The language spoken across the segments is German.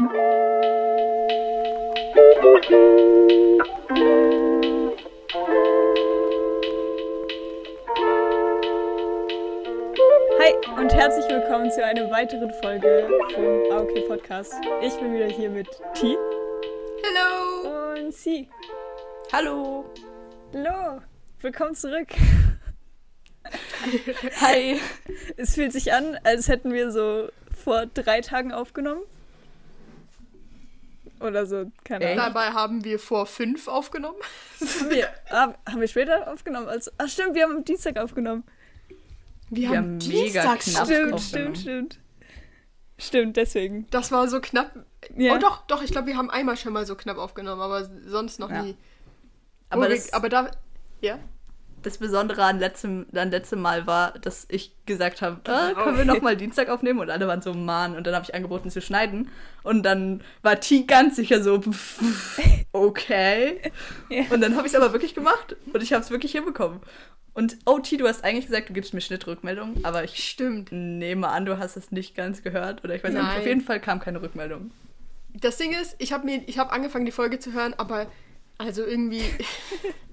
Hi und herzlich willkommen zu einer weiteren Folge vom AOK Podcast. Ich bin wieder hier mit T Hallo! und C. Hallo! Hallo, willkommen zurück. Hi! Es fühlt sich an, als hätten wir so vor drei Tagen aufgenommen. Oder so, keine? Ahnung. Dabei haben wir vor fünf aufgenommen. Haben wir, ah, haben wir später aufgenommen? Also, ach stimmt, wir haben am Dienstag aufgenommen. Wir, Wir haben haben mega Dienstag knapp Stimmt, aufgenommen. stimmt, stimmt. Stimmt, deswegen. Das war so knapp. Ja. Oh doch, doch, ich glaube, wir haben einmal schon mal so knapp aufgenommen, aber sonst noch Ja. nie. Aber, wir- aber da. Ja? Das Besondere an letztem, an letztem Mal war, dass ich gesagt habe, äh, können wir noch mal Dienstag aufnehmen? Und alle waren so, Mann. Und dann habe ich angeboten zu schneiden. Und dann war T ganz sicher so, okay. Ja. Und dann habe ich es aber wirklich gemacht. Und ich habe es wirklich hinbekommen. Und oh, T, du hast eigentlich gesagt, du gibst mir Schnittrückmeldung. Aber ich Stimmt. nehme an, du hast es nicht ganz gehört. Oder ich weiß nicht. Auf jeden Fall kam keine Rückmeldung. Das Ding ist, ich habe habe angefangen, die Folge zu hören, aber also irgendwie.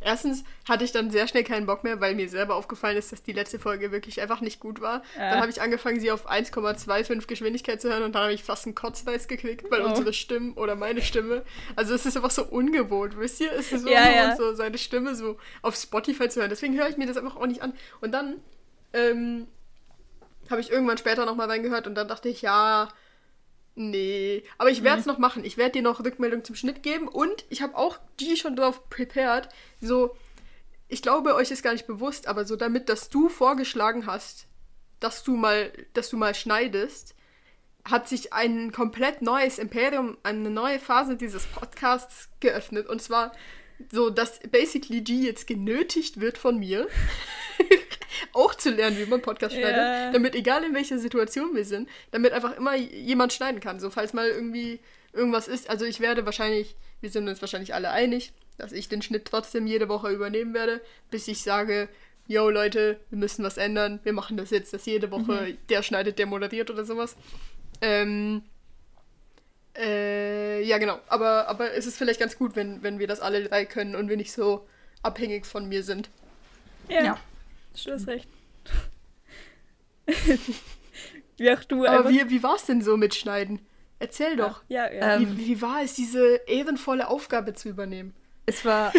Erstens hatte ich dann sehr schnell keinen Bock mehr, weil mir selber aufgefallen ist, dass die letzte Folge wirklich einfach nicht gut war. Ja. Dann habe ich angefangen, sie auf 1,25 Geschwindigkeit zu hören und dann habe ich fast einen Kotzreiß gekriegt, weil Oh. unsere Stimmen oder meine Stimme. Also es ist einfach so ungewohnt, wisst ihr? Es ist so Ja, ja. so seine Stimme so auf Spotify zu hören. Deswegen höre ich mir das einfach auch nicht an. Und dann ähm, habe ich irgendwann später nochmal reingehört und dann dachte ich, ja, nee. Aber ich werde es noch machen. Ich werde dir noch Rückmeldung zum Schnitt geben und ich habe auch die schon drauf prepared. So, ich glaube, euch ist gar nicht bewusst, aber so damit, dass du vorgeschlagen hast, dass du mal, dass du mal schneidest, hat sich ein komplett neues Imperium, eine neue Phase dieses Podcasts geöffnet. Und zwar so, dass basically G jetzt genötigt wird von mir, auch zu lernen, wie man Podcast Ja. schneidet, damit egal in welcher Situation wir sind, damit einfach immer jemand schneiden kann. So, falls mal irgendwie irgendwas ist. Also ich werde wahrscheinlich, wir sind uns wahrscheinlich alle einig, dass ich den Schnitt trotzdem jede Woche übernehmen werde, bis ich sage, yo Leute, wir müssen was ändern, wir machen das jetzt, dass jede Woche der schneidet, der moderiert oder sowas. Ähm, äh, ja, genau. Aber, aber es ist vielleicht ganz gut, wenn, wenn wir das alle drei können und wir nicht so abhängig von mir sind. Ja, Ja. du hast recht. wie auch du Aber wie, wie war es denn so mit Schneiden? Erzähl doch. Ja, ja. Ähm, wie, wie war es, diese ehrenvolle Aufgabe zu übernehmen? Es war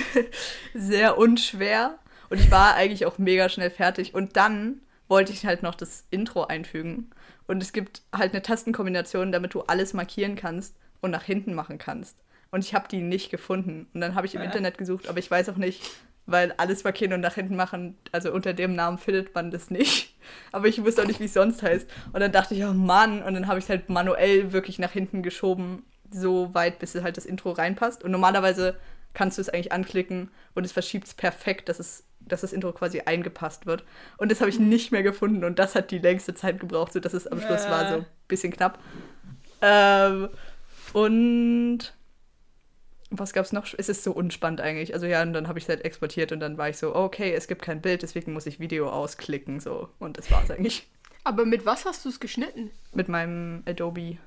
sehr unschwer und ich war eigentlich auch mega schnell fertig. Und dann wollte ich halt noch das Intro einfügen. Und es gibt halt eine Tastenkombination, damit du alles markieren kannst und nach hinten machen kannst. Und ich habe die nicht gefunden. Und dann habe ich im Ja. Internet gesucht, aber ich weiß auch nicht, weil alles markieren und nach hinten machen, also unter dem Namen findet man das nicht. Aber ich wusste auch nicht, wie es sonst heißt. Und dann dachte ich, oh Mann, und dann habe ich es halt manuell wirklich nach hinten geschoben, so weit, bis halt das Intro reinpasst. Und normalerweise kannst du es eigentlich anklicken und es verschiebt es perfekt, dass, es, dass das Intro quasi eingepasst wird. Und das habe ich nicht mehr gefunden und das hat die längste Zeit gebraucht, sodass es am Schluss war so ein bisschen knapp. Ähm, und was gab's noch? Es ist so unspannend eigentlich. Also ja, und dann habe ich es halt exportiert und dann war ich so, okay, es gibt kein Bild, deswegen muss ich Video ausklicken so und das war's eigentlich Aber mit was hast du es geschnitten? mit meinem Adobe.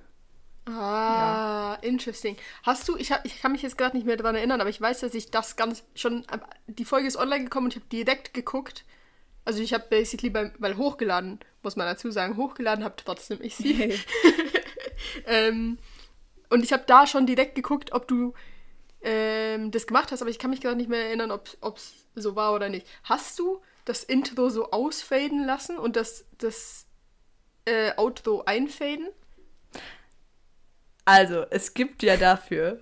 Ah, interesting. Hast du, ich, hab, ich kann mich jetzt gerade nicht mehr daran erinnern, aber ich weiß, dass ich das ganz schon, die Folge ist online gekommen und ich habe direkt geguckt. Also ich habe basically beim, weil hochgeladen, muss man dazu sagen, hochgeladen habe trotzdem ich sie. ähm, und ich habe da schon direkt geguckt, ob du ähm, das gemacht hast, aber ich kann mich gerade nicht mehr erinnern, ob es so war oder nicht. Hast du das Intro so ausfaden lassen und das, das äh, Outro einfaden? Also, es gibt ja dafür.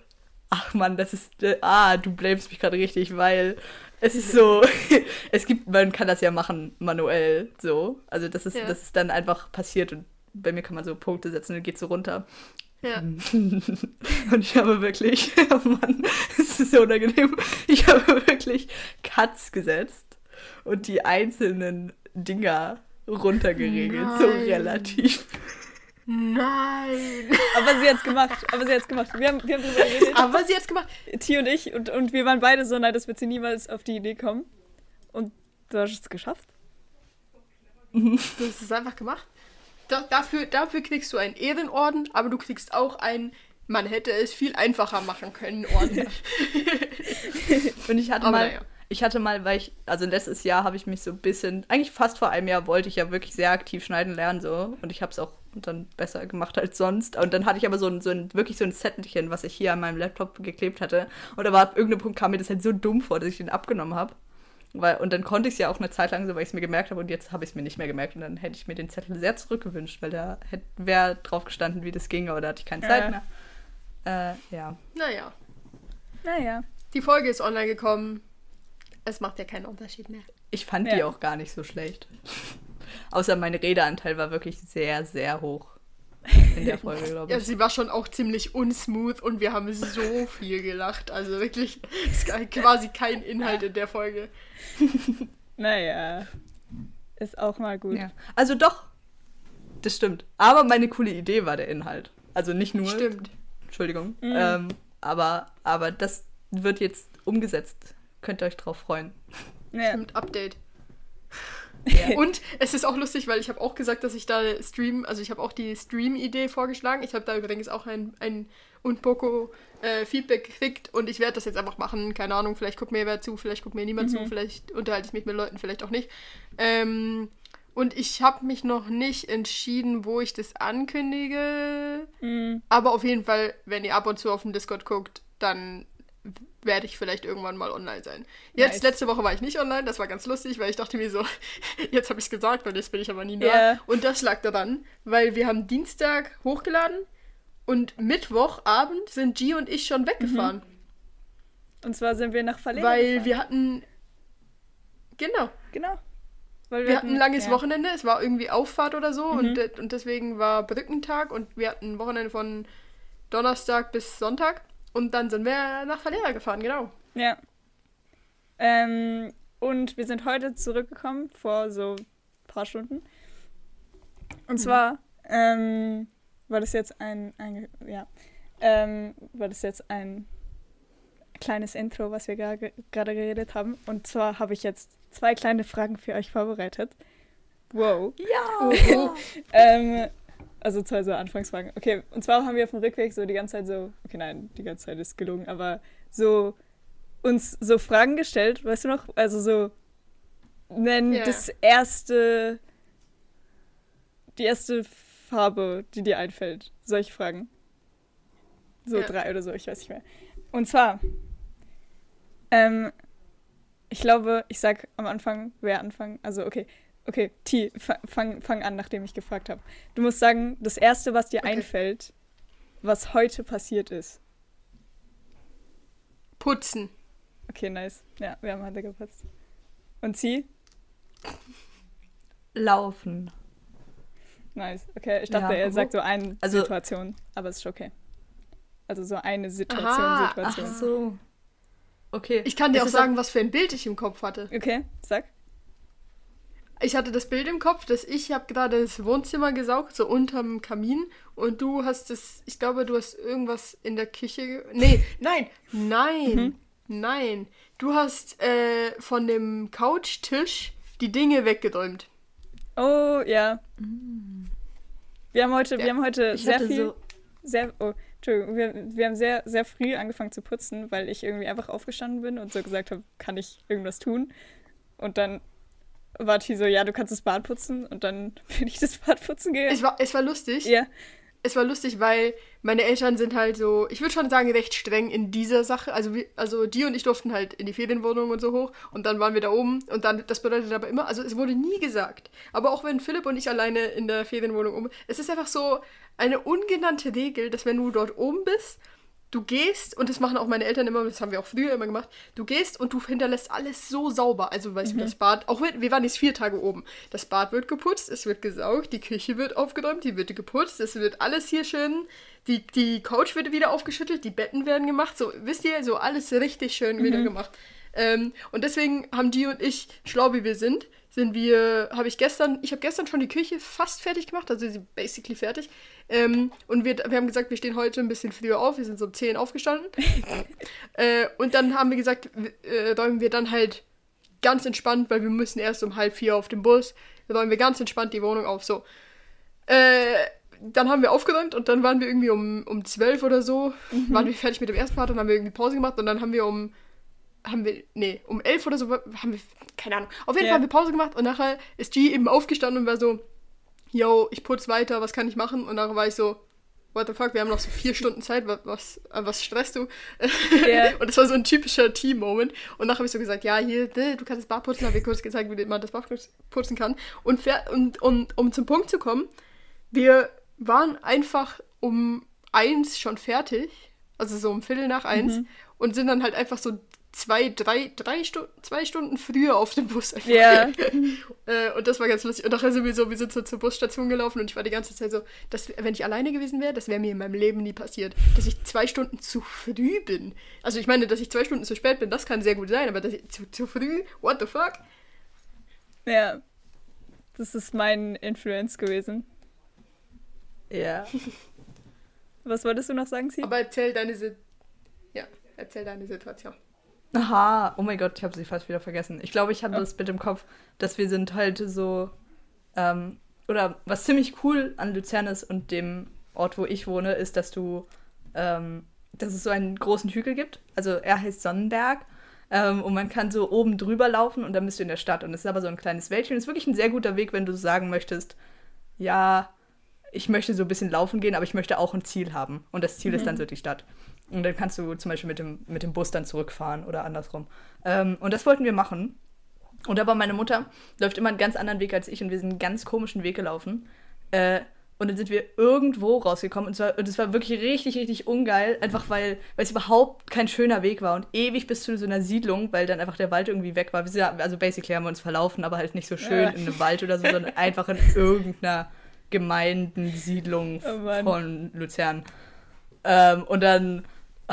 Ach man, das ist. Äh, ah, du blamest mich gerade richtig, weil es ist so. es gibt, man kann das ja machen manuell so. Also das ist, Ja. das ist dann einfach passiert und bei mir kann man so Punkte setzen und dann geht so runter. Ja. Und ich habe wirklich, oh Mann, es ist so unangenehm. Ich habe wirklich Cuts gesetzt und die einzelnen Dinger runtergeregelt, so Nein. relativ. Nein. Aber sie hat's gemacht. Aber sie hat's gemacht. Wir haben, wir haben drüber geredet. Aber sie hat's gemacht. T und ich. Und, und wir waren beide so, nein, das wird sie niemals auf die Idee kommen. Und du hast es geschafft. Du hast es einfach gemacht. da, dafür, dafür kriegst du einen Ehrenorden, aber du kriegst auch einen, man hätte es viel einfacher machen können, Orden. Und ich hatte Aber mal, naja. ich hatte mal, weil ich, also letztes Jahr habe ich mich so ein bisschen, eigentlich fast vor einem Jahr wollte ich ja wirklich sehr aktiv schneiden lernen so und ich habe es auch dann besser gemacht als sonst. Und dann hatte ich aber so ein, so ein wirklich so ein Zettelchen, was ich hier an meinem Laptop geklebt hatte. Und aber ab irgendeinem Punkt kam mir das halt so dumm vor, dass ich den abgenommen habe. Weil, und dann konnte ich es ja auch eine Zeit lang so, weil ich es mir gemerkt habe und jetzt habe ich es mir nicht mehr gemerkt. Und dann hätte ich mir den Zettel sehr zurückgewünscht, weil da wäre drauf gestanden, wie das ging, aber da hatte ich keine Zeit Ja. mehr. Äh, ja. naja, Naja. die Folge ist online gekommen. Es macht ja keinen Unterschied mehr. Ich fand Ja. die auch gar nicht so schlecht. Außer mein Redeanteil war wirklich sehr, sehr hoch in der Folge, glaube Ja, ich. sie war schon auch ziemlich unsmooth und wir haben so viel gelacht. Also wirklich, es gab quasi kein Inhalt in der Folge. Naja. Ist auch mal gut. Ja. Also doch, das stimmt. Aber meine coole Idee war der Inhalt. Also nicht nur. Stimmt. Entschuldigung. Mhm. Ähm, aber, aber das wird jetzt umgesetzt. Könnt ihr euch drauf freuen. Ja. Stimmt, Update. Ja. Und es ist auch lustig, weil ich habe auch gesagt, dass ich da Stream, also ich habe auch die Stream-Idee vorgeschlagen. Ich habe da übrigens auch ein, ein Unpoco äh, Feedback gekriegt und ich werde das jetzt einfach machen. Keine Ahnung, vielleicht guckt mir wer zu, vielleicht guckt mir niemand zu, vielleicht unterhalte ich mich mit Leuten, vielleicht auch nicht. Ähm, und ich habe mich noch nicht entschieden, wo ich das ankündige. Mhm. Aber auf jeden Fall, wenn ihr ab und zu auf dem Discord guckt, dann werde ich vielleicht irgendwann mal online sein. Jetzt, Nice. letzte Woche war ich nicht online, das war ganz lustig, weil ich dachte mir so, jetzt habe ich es gesagt, weil jetzt bin ich aber nie da. Ja. Und das lag daran, weil wir haben Dienstag hochgeladen und Mittwochabend sind G und ich schon weggefahren. Und zwar sind wir nach Verlängerung. weil wir hatten. Genau. Genau. Weil Wir hatten ein langes ja. Wochenende, es war irgendwie Auffahrt oder so Mhm. und, und deswegen war Brückentag und wir hatten ein Wochenende von Donnerstag bis Sonntag und dann sind wir nach Valera gefahren, genau. Ja. Ähm, und wir sind heute zurückgekommen, vor so ein paar Stunden. Und zwar ähm, war das jetzt ein, ein ja, ähm, war das jetzt ein kleines Intro, was wir gerade geredet haben. Und zwar habe ich jetzt zwei kleine Fragen für euch vorbereitet. Wow. Oh, Ähm, also zwei so Anfangsfragen. Okay, und zwar haben wir auf dem Rückweg so die ganze Zeit so, okay, nein, die ganze Zeit ist gelogen, aber so uns so Fragen gestellt, weißt du noch? Also so, nenn Ja. das erste, die erste Farbe, die dir einfällt. Solche Fragen. So Ja. drei oder so, ich weiß nicht mehr. Und zwar, ähm, ich glaube, ich sag am Anfang, wer anfangen. Also, okay, okay, T, fa- fang, fang an, nachdem ich gefragt habe. Du musst sagen, das Erste, was dir Okay. einfällt, was heute passiert ist. Putzen. Okay, nice. Ja, wir haben heute geputzt. Und sie? Laufen. Nice. Okay, ich dachte, Ja, er sagt so eine also- Situation, aber es ist schon okay. Also so eine Situation, Aha, Situation. Ach so. Okay. Ich kann dir Es auch sagen, was für ein Bild ich im Kopf hatte. Okay, sag. Ich hatte das Bild im Kopf, dass ich habe gerade das Wohnzimmer gesaugt, so unterm Kamin. Und du hast das, ich glaube, du hast irgendwas in der Küche. Nee, nein, nein, Mhm. nein. Du hast äh, von dem Couchtisch die Dinge weggeräumt. Oh, ja. Wir haben heute, Ja, wir haben heute sehr viel, so. sehr, oh, Entschuldigung, wir, wir haben sehr, sehr früh angefangen zu putzen, weil ich irgendwie einfach aufgestanden bin und so gesagt habe, kann ich irgendwas tun? Und dann war T so, ja, du kannst das Bad putzen und dann bin ich das Bad putzen gegangen. Es war, es war lustig. Ja, Es war lustig, weil meine Eltern sind halt so, ich würde schon sagen, recht streng in dieser Sache. Also, wir, also die und ich durften halt in die Ferienwohnung und so hoch und dann waren wir da oben und dann, das bedeutet aber immer, also es wurde nie gesagt. Aber auch wenn Philipp und ich alleine in der Ferienwohnung oben, es ist einfach so eine ungenannte Regel, dass wenn du dort oben bist, du gehst, und das machen auch meine Eltern immer, das haben wir auch früher immer gemacht, du gehst und du hinterlässt alles so sauber. Also, weißt du, das Bad, auch wenn, wir waren jetzt vier Tage oben. Das Bad wird geputzt, es wird gesaugt, die Küche wird aufgeräumt, die wird geputzt, es wird alles hier schön, die, die Couch wird wieder aufgeschüttelt, die Betten werden gemacht, so, wisst ihr, so alles richtig schön wieder gemacht. Ähm, und deswegen haben die und ich, schlau wie wir sind, sind wir, habe ich gestern, ich habe gestern schon die Küche fast fertig gemacht, also sie basically fertig. Ähm, und wir, wir haben gesagt, wir stehen heute ein bisschen früher auf, wir sind so um 10 aufgestanden. äh, und dann haben wir gesagt, äh, räumen wir dann halt ganz entspannt, weil wir müssen erst um halb vier auf den Bus, räumen wir ganz entspannt die Wohnung auf, so. Äh, dann haben wir aufgeräumt und dann waren wir irgendwie um, um 12 oder so, waren wir fertig mit dem ersten Part und haben wir irgendwie Pause gemacht und dann haben wir um, haben wir, nee, um 11 oder so, haben wir, keine Ahnung. Auf jeden Ja. Fall haben wir Pause gemacht und nachher ist G eben aufgestanden und war so, yo, ich putz weiter, was kann ich machen? Und nachher war ich so, what the fuck, wir haben noch so vier Stunden Zeit, was, was, was stresst du? Ja. Und das war so ein typischer Team-Moment. Und nachher habe ich so gesagt, ja, hier, du kannst das Bad putzen, habe ich kurz gezeigt, wie man das Bad putzen kann. Und, und, und um zum Punkt zu kommen, wir waren einfach um eins schon fertig, also so um Viertel nach eins, und sind dann halt einfach so zwei, drei, drei Stunden, zwei Stunden früher auf dem Bus einfach. Ja. äh, und das war ganz lustig. Und nachher sind wir so, wir sind so zur Busstation gelaufen und ich war die ganze Zeit so, dass, wenn ich alleine gewesen wäre, das wäre mir in meinem Leben nie passiert, dass ich zwei Stunden zu früh bin. Also ich meine, dass ich zwei Stunden zu spät bin, das kann sehr gut sein, aber dass ich zu, zu früh, what the fuck? Ja. Das ist mein Influence gewesen. Ja. Was wolltest du noch sagen, Sie? Aber erzähl deine Si- ja, erzähl deine Situation. Aha, oh mein Gott, ich habe sie fast wieder vergessen. Ich glaube, ich hatte das Bild im Kopf, dass wir sind halt so, ähm, oder was ziemlich cool an Luzern ist und dem Ort, wo ich wohne, ist, dass du, ähm, dass es so einen großen Hügel gibt. Also er heißt Sonnenberg. Ähm, und man kann so oben drüber laufen und dann bist du in der Stadt. Und es ist aber so ein kleines Wäldchen. Es ist wirklich ein sehr guter Weg, wenn du sagen möchtest, ja, ich möchte so ein bisschen laufen gehen, aber ich möchte auch ein Ziel haben. Und das Ziel ist dann so die Stadt. Und dann kannst du zum Beispiel mit dem, mit dem Bus dann zurückfahren oder andersrum. Ähm, und das wollten wir machen. Und aber meine Mutter läuft immer einen ganz anderen Weg als ich und wir sind einen ganz komischen Weg gelaufen. Äh, und dann sind wir irgendwo rausgekommen und, zwar, und es war wirklich richtig, richtig ungeil, einfach weil, weil es überhaupt kein schöner Weg war und ewig bis zu so einer Siedlung, weil dann einfach der Wald irgendwie weg war. Sind, also basically haben wir uns verlaufen, aber halt nicht so schön Ja. in einem Wald oder so, sondern einfach in irgendeiner Gemeindensiedlung Oh von Luzern. Ähm, und dann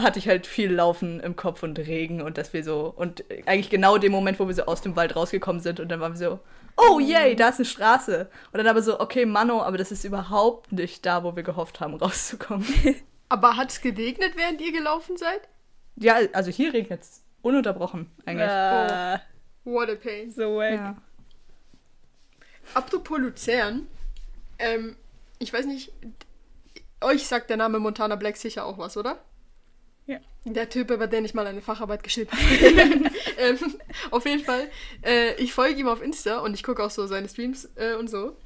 hatte ich halt viel Laufen im Kopf und Regen und dass wir so, und eigentlich genau dem Moment, wo wir so aus dem Wald rausgekommen sind und dann waren wir so, oh yay, da ist eine Straße. Und dann aber so, okay, Mano, aber das ist überhaupt nicht da, wo wir gehofft haben, rauszukommen. Aber hat es geregnet, während ihr gelaufen seid? ja, also hier regnet es ununterbrochen eigentlich. Ah, What a pain. so wack. Ja. Apropos Luzern, ähm, ich weiß nicht, euch sagt der Name Montana Black sicher auch was, oder? Der Typ, über den ich mal eine Facharbeit geschrieben habe. ähm, auf jeden Fall, äh, ich folge ihm auf Insta und ich gucke auch so seine Streams äh, und so.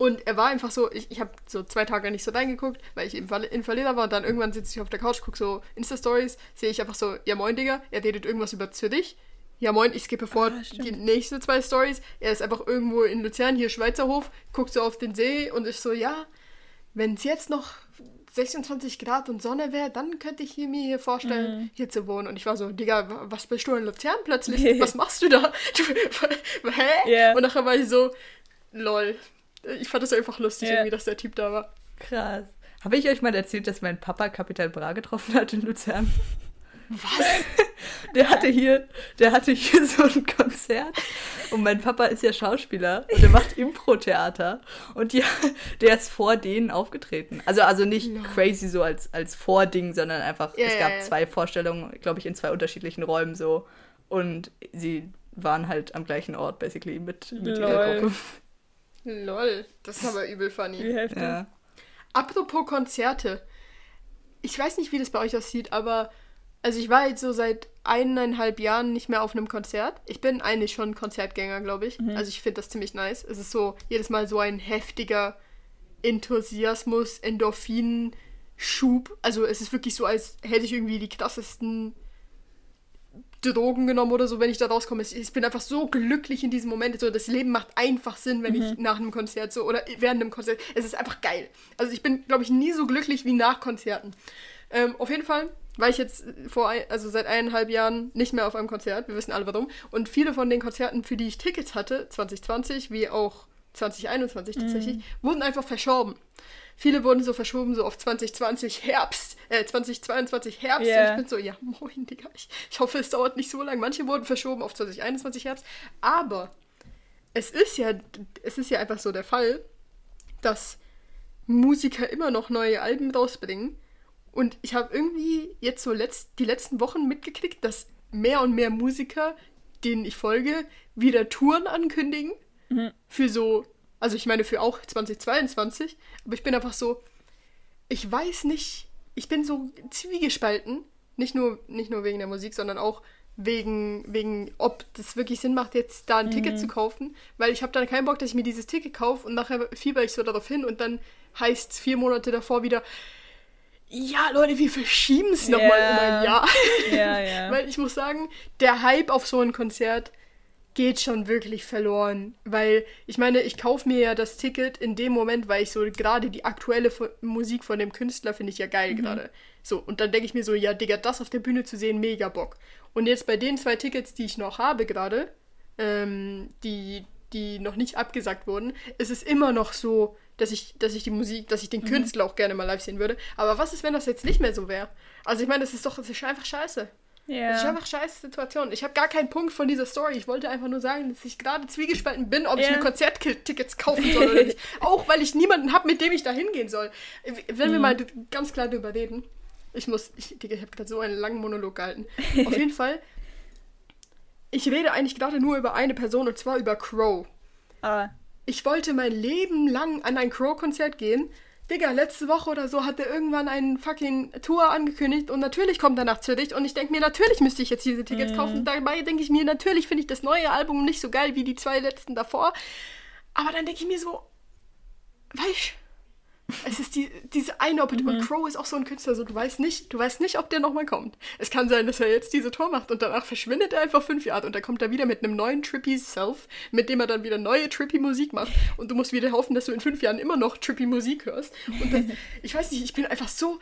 Und er war einfach so, ich, ich habe so zwei Tage nicht so reingeguckt, weil ich eben in Verleder war und dann irgendwann sitze ich auf der Couch, gucke so Insta-Stories, sehe ich einfach so, ja moin Digga, er redet irgendwas über Zürich. Ja moin, ich skippe vor Ah, die nächste zwei Stories. Er ist einfach irgendwo in Luzern, hier Schweizer Hof, guckt so auf den See und ist so, ja, wenn es jetzt noch 26 Grad und Sonne wäre, dann könnte ich hier, mir hier vorstellen, Mhm. hier zu wohnen. Und ich war so, Digga, wa- was bist du in Luzern plötzlich? was machst du da? Hä? Ja. Und nachher war ich so, lol. Ich fand das einfach lustig, Ja. irgendwie, dass der Typ da war. Krass. Habe ich euch mal erzählt, dass mein Papa Capital Bra getroffen hat in Luzern? Was? Der hatte hier, der hatte hier so ein Konzert und mein Papa ist ja Schauspieler und der macht Impro-Theater und ja, der ist vor denen aufgetreten. Also, also nicht Ja. crazy so als, als Vording, sondern einfach, Ja, es gab ja. zwei Vorstellungen, glaube ich, in zwei unterschiedlichen Räumen so und sie waren halt am gleichen Ort basically mit, mit ihrer Lol. Gruppe. Lol, das ist aber übel Wie funny. heftig. Ja. Apropos Konzerte. Ich weiß nicht, wie das bei euch aussieht, aber also ich war jetzt so seit eineinhalb Jahren nicht mehr auf einem Konzert. Ich bin eigentlich schon Konzertgänger, glaube ich. Also ich finde das ziemlich nice. Es ist so jedes Mal so ein heftiger Enthusiasmus, Endorphin-Schub. Also es ist wirklich so, als hätte ich irgendwie die krassesten Drogen genommen oder so, wenn ich da rauskomme. Ich bin einfach so glücklich in diesem Moment. So, das Leben macht einfach Sinn, wenn ich nach einem Konzert so oder während einem Konzert. Es ist einfach geil. Also ich bin, glaube ich, nie so glücklich wie nach Konzerten. Ähm, auf jeden Fall war ich jetzt vor, ein, also seit eineinhalb Jahren nicht mehr auf einem Konzert. Wir wissen alle warum. Und viele von den Konzerten, für die ich Tickets hatte, 2020 wie auch 2021 tatsächlich, wurden einfach verschoben. Viele wurden so verschoben, so auf 2020 Herbst, äh, 2022 Herbst. Ja. Und ich bin so, ja, moin, Digga. Ich, ich hoffe, es dauert nicht so lange. Manche wurden verschoben auf 2021 Herbst. Aber es ist ja, es ist ja einfach so der Fall, dass Musiker immer noch neue Alben rausbringen. Und ich habe irgendwie jetzt so letzt, die letzten Wochen mitgekriegt, dass mehr und mehr Musiker, denen ich folge, wieder Touren ankündigen. Für so Also ich meine für auch 2022. Aber ich bin einfach so, ich weiß nicht, ich bin so zwiegespalten. Nicht nur, nicht nur wegen der Musik, sondern auch wegen, wegen, ob das wirklich Sinn macht, jetzt da ein Ticket zu kaufen. Weil ich habe dann keinen Bock, dass ich mir dieses Ticket kaufe und nachher fieber ich so darauf hin und dann heißt es vier Monate davor wieder, ja, Leute, wir verschieben es nochmal Ja. um ein Jahr. Ja, ja. Weil ich muss sagen, der Hype auf so ein Konzert geht schon wirklich verloren. Weil ich meine, ich kaufe mir ja das Ticket in dem Moment, weil ich so gerade die aktuelle Musik von dem Künstler finde ich ja geil gerade. So, und dann denke ich mir so, ja, Digga, das auf der Bühne zu sehen, mega Bock. Und jetzt bei den zwei Tickets, die ich noch habe gerade, ähm, die, die noch nicht abgesagt wurden, ist es immer noch so, dass ich, dass ich die Musik, dass ich den Künstler auch gerne mal live sehen würde. Aber was ist, wenn das jetzt nicht mehr so wäre? Also ich meine, das ist doch, das ist einfach scheiße. Das ist einfach scheiße Situation. Ich habe gar keinen Punkt von dieser Story. Ich wollte einfach nur sagen, dass ich gerade zwiegespalten bin, ob ich Ja. mir Konzerttickets kaufen soll oder nicht. Auch weil ich niemanden habe, mit dem ich da hingehen soll. Wenn wir Mhm. mal d- ganz klar drüber reden. Ich muss, ich, Digga, ich habe gerade so einen langen Monolog gehalten. Auf jeden Fall, ich rede eigentlich gerade nur über eine Person und zwar über Crow. Ah, Ich wollte mein Leben lang an ein Crow-Konzert gehen. Digga, letzte Woche oder so hat er irgendwann einen fucking Tour angekündigt und natürlich kommt er nach Zürich und ich denke mir, natürlich müsste ich jetzt diese Tickets kaufen. Dabei denke ich mir, natürlich finde ich das neue Album nicht so geil wie die zwei letzten davor. Aber dann denke ich mir so, weißt es ist die, diese eine Opportunity. Und Crow ist auch so ein Künstler, so du weißt nicht, du weißt nicht, ob der nochmal kommt. Es kann sein, dass er jetzt diese Tour macht und danach verschwindet er einfach fünf Jahre und dann kommt er wieder mit einem neuen Trippy Self, mit dem er dann wieder neue Trippy Musik macht und du musst wieder hoffen, dass du in fünf Jahren immer noch Trippy Musik hörst. Und dann, ich weiß nicht, ich bin einfach so.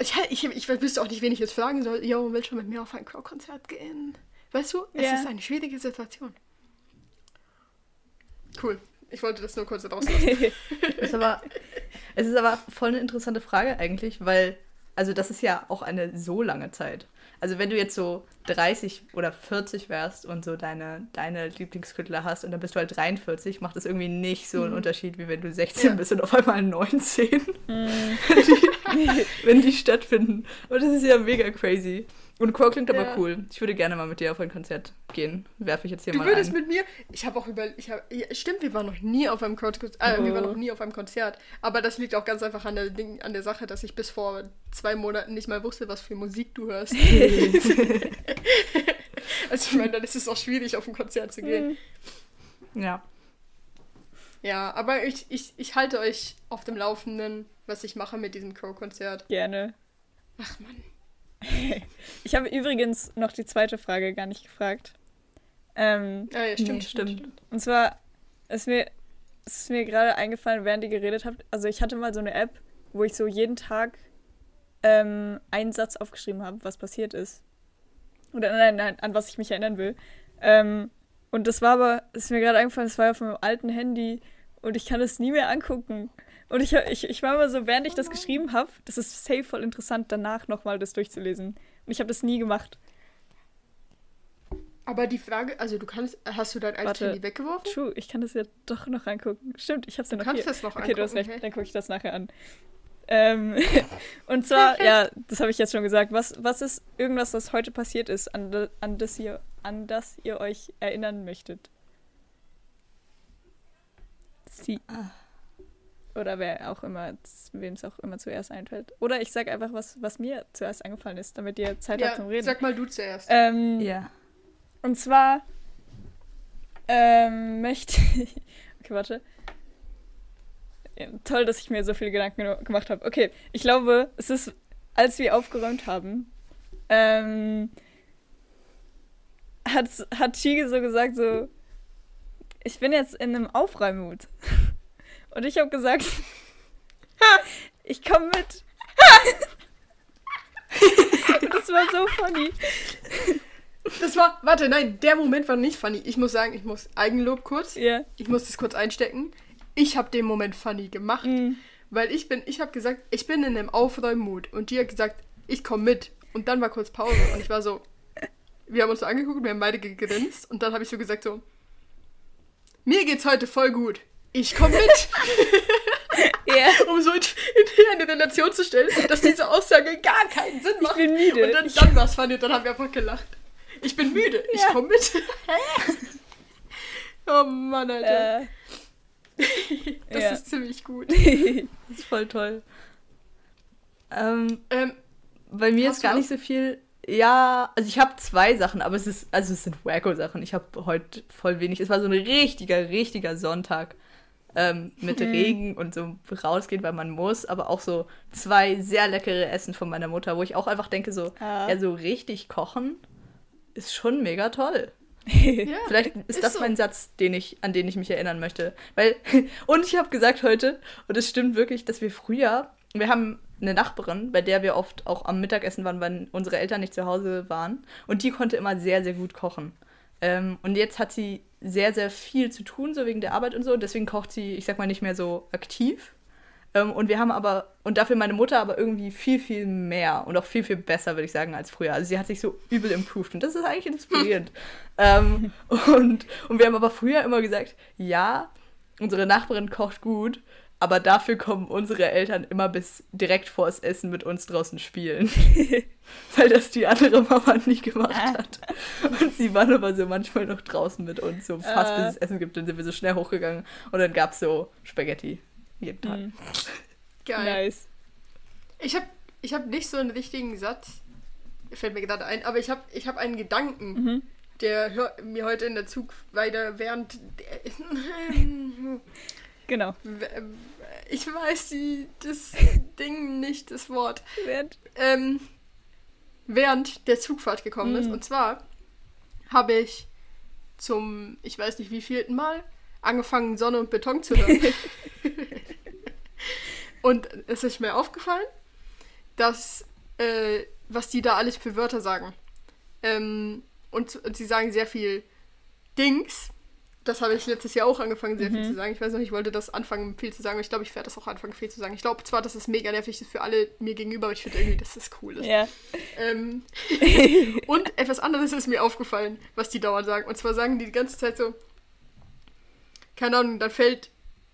Ich, ich, ich wüsste auch nicht, wen ich jetzt fragen soll. Jo, willst du mit mir auf ein Crow-Konzert gehen? Weißt du, es Ja. ist eine schwierige Situation. Cool. Ich wollte das nur kurz rauslassen. Ist aber, es ist aber voll eine interessante Frage eigentlich, weil, also das ist ja auch eine so lange Zeit. Also wenn du jetzt so 30 oder 40 wärst und so deine, deine Lieblingskünstler hast und dann bist du halt 43, macht das irgendwie nicht so einen Unterschied, wie wenn du 16 Ja. bist und auf einmal 19. wenn, die, wenn die stattfinden. Und das ist ja mega crazy. Und Crow klingt aber Ja. cool. Ich würde gerne mal mit dir auf ein Konzert gehen. Werfe ich jetzt hier Du mal würdest ein. mit mir. Ich habe auch über. Ich hab, ja, stimmt, wir waren noch nie auf einem Konzert. Äh, Wir waren Oh. noch nie auf einem Konzert. Aber das liegt auch ganz einfach an der, Ding, an der Sache, dass ich bis vor zwei Monaten nicht mal wusste, was für Musik du hörst. also ich meine, dann ist es auch schwierig, auf ein Konzert zu gehen. ja. Ja, aber ich, ich, ich halte euch auf dem Laufenden, was ich mache mit diesem Crow-Konzert. gerne. Ach man. Ich habe übrigens noch die zweite Frage gar nicht gefragt. Ähm, Ah, ja, stimmt, Nee, stimmt. und zwar ist mir, ist mir gerade eingefallen, während ihr geredet habt. Also ich hatte mal so eine App, wo ich so jeden Tag ähm, einen Satz aufgeschrieben habe, was passiert ist. Oder nein, nein, an was ich mich erinnern will. Ähm, und das war aber, ist mir gerade eingefallen, das war auf meinem alten Handy und ich kann es nie mehr angucken. Und ich, ich, ich war immer so, während ich das geschrieben habe, das ist safe voll interessant, danach nochmal das durchzulesen. Und ich habe das nie gemacht. Aber die Frage, also du kannst, hast du dein altes Warte. Handy weggeworfen? True, ich kann das ja doch noch angucken. Stimmt, ich hab's ja noch kannst hier. das noch okay, du hast angucken, recht, okay. dann gucke ich das nachher an. Ähm, und zwar, ja, das habe ich jetzt schon gesagt. Was, was ist irgendwas, was heute passiert ist, an, an, das ihr, an das ihr euch erinnern möchtet? Sie. Oder wer auch immer, wem es auch immer zuerst einfällt. Oder ich sag einfach, was, was mir zuerst eingefallen ist, damit ihr Zeit habt zum Ja, Reden. sag mal du zuerst. ähm, Ja. und zwar ähm, möchte ich. Okay, warte. Ja, toll, dass ich mir so viele Gedanken gemacht habe. Okay, ich glaube, es ist, als wir aufgeräumt haben, ähm, hat, hat Chige so gesagt, so, ich bin jetzt in einem Aufräummut. Und ich habe gesagt, ich komme mit. das war so funny. Das war, warte, nein, der Moment war nicht funny. Ich muss sagen, ich muss Eigenlob kurz. Ja. Ich muss das kurz einstecken. Ich habe den Moment funny gemacht, Mm. weil ich bin, ich habe gesagt, ich bin in einem Aufräummut und die hat gesagt, ich komme mit. Und dann war kurz Pause und ich war so, wir haben uns so angeguckt, wir haben beide gegrinst und dann habe ich so gesagt so, mir geht's heute voll gut. Ich komme mit, Ja. um so in, in eine Relation zu stellen, dass diese Aussage gar keinen Sinn macht. bin müde. Und dann, dann war es funny dann haben wir einfach gelacht. Ich bin müde, ich Ja. komme mit. oh Mann, Alter. Äh, Das Ja. ist ziemlich gut. Das ist voll toll. Ähm, Ähm, bei mir ist gar nicht so viel. Ja, also ich habe zwei Sachen, aber es ist, also es sind Wacko-Sachen. Ich habe heute voll wenig. Es war so ein richtiger, richtiger Sonntag ähm, mit Mhm. Regen und so rausgehen, weil man muss, aber auch so zwei sehr leckere Essen von meiner Mutter, wo ich auch einfach denke, so, Ah. ja, so richtig kochen ist schon mega toll. ja. Vielleicht ist, ist das so. mein Satz, den ich, an den ich mich erinnern möchte. Weil, und ich habe gesagt heute, und es stimmt wirklich, dass wir früher, wir haben eine Nachbarin, bei der wir oft auch am Mittagessen waren, wenn unsere Eltern nicht zu Hause waren. Und die konnte immer sehr, sehr gut kochen. Ähm, und jetzt hat sie sehr, sehr viel zu tun, so wegen der Arbeit und so. Deswegen kocht sie, ich sag mal, nicht mehr so aktiv. Ähm, und wir haben aber, und dafür meine Mutter aber irgendwie viel, viel mehr und auch viel, viel besser, würde ich sagen, als früher. Also sie hat sich so übel improved und das ist eigentlich inspirierend. ähm, und, und wir haben aber früher immer gesagt, ja, unsere Nachbarin kocht gut, aber dafür kommen unsere Eltern immer bis direkt vors Essen mit uns draußen spielen. Weil das die andere Mama nicht gemacht hat. Und sie waren aber so manchmal noch draußen mit uns, so fast Äh. bis es Essen gibt. Dann sind wir so schnell hochgegangen und dann gab es so Spaghetti jeden Tag. Mhm. Geil. Nice. Ich habe ich hab nicht so einen richtigen Satz, fällt mir gerade ein, aber ich habe ich hab einen Gedanken, Mhm. der hör, mir heute in der Zug weiter während. Genau. Ich weiß die, das Ding nicht, das Wort. Während- ähm, während der Zugfahrt gekommen ist. Mhm. Und zwar habe ich zum, ich weiß nicht wie vielten Mal, angefangen, Sonne und Beton zu hören. und es ist mir aufgefallen, dass, äh, was die da alles für Wörter sagen. Ähm, und, und sie sagen sehr viel Dings. Das habe ich letztes Jahr auch angefangen, sehr viel Mhm. zu sagen. Ich weiß noch, ich wollte das anfangen, viel zu sagen. aber Ich glaube, ich werde das auch anfangen, viel zu sagen. Ich glaube zwar, dass es mega nervig ist für alle mir gegenüber, aber ich finde irgendwie, dass das cool ist. Ja. Ähm, und etwas anderes ist mir aufgefallen, was die dauernd sagen. Und zwar sagen die die ganze Zeit so, keine Ahnung, dann fällt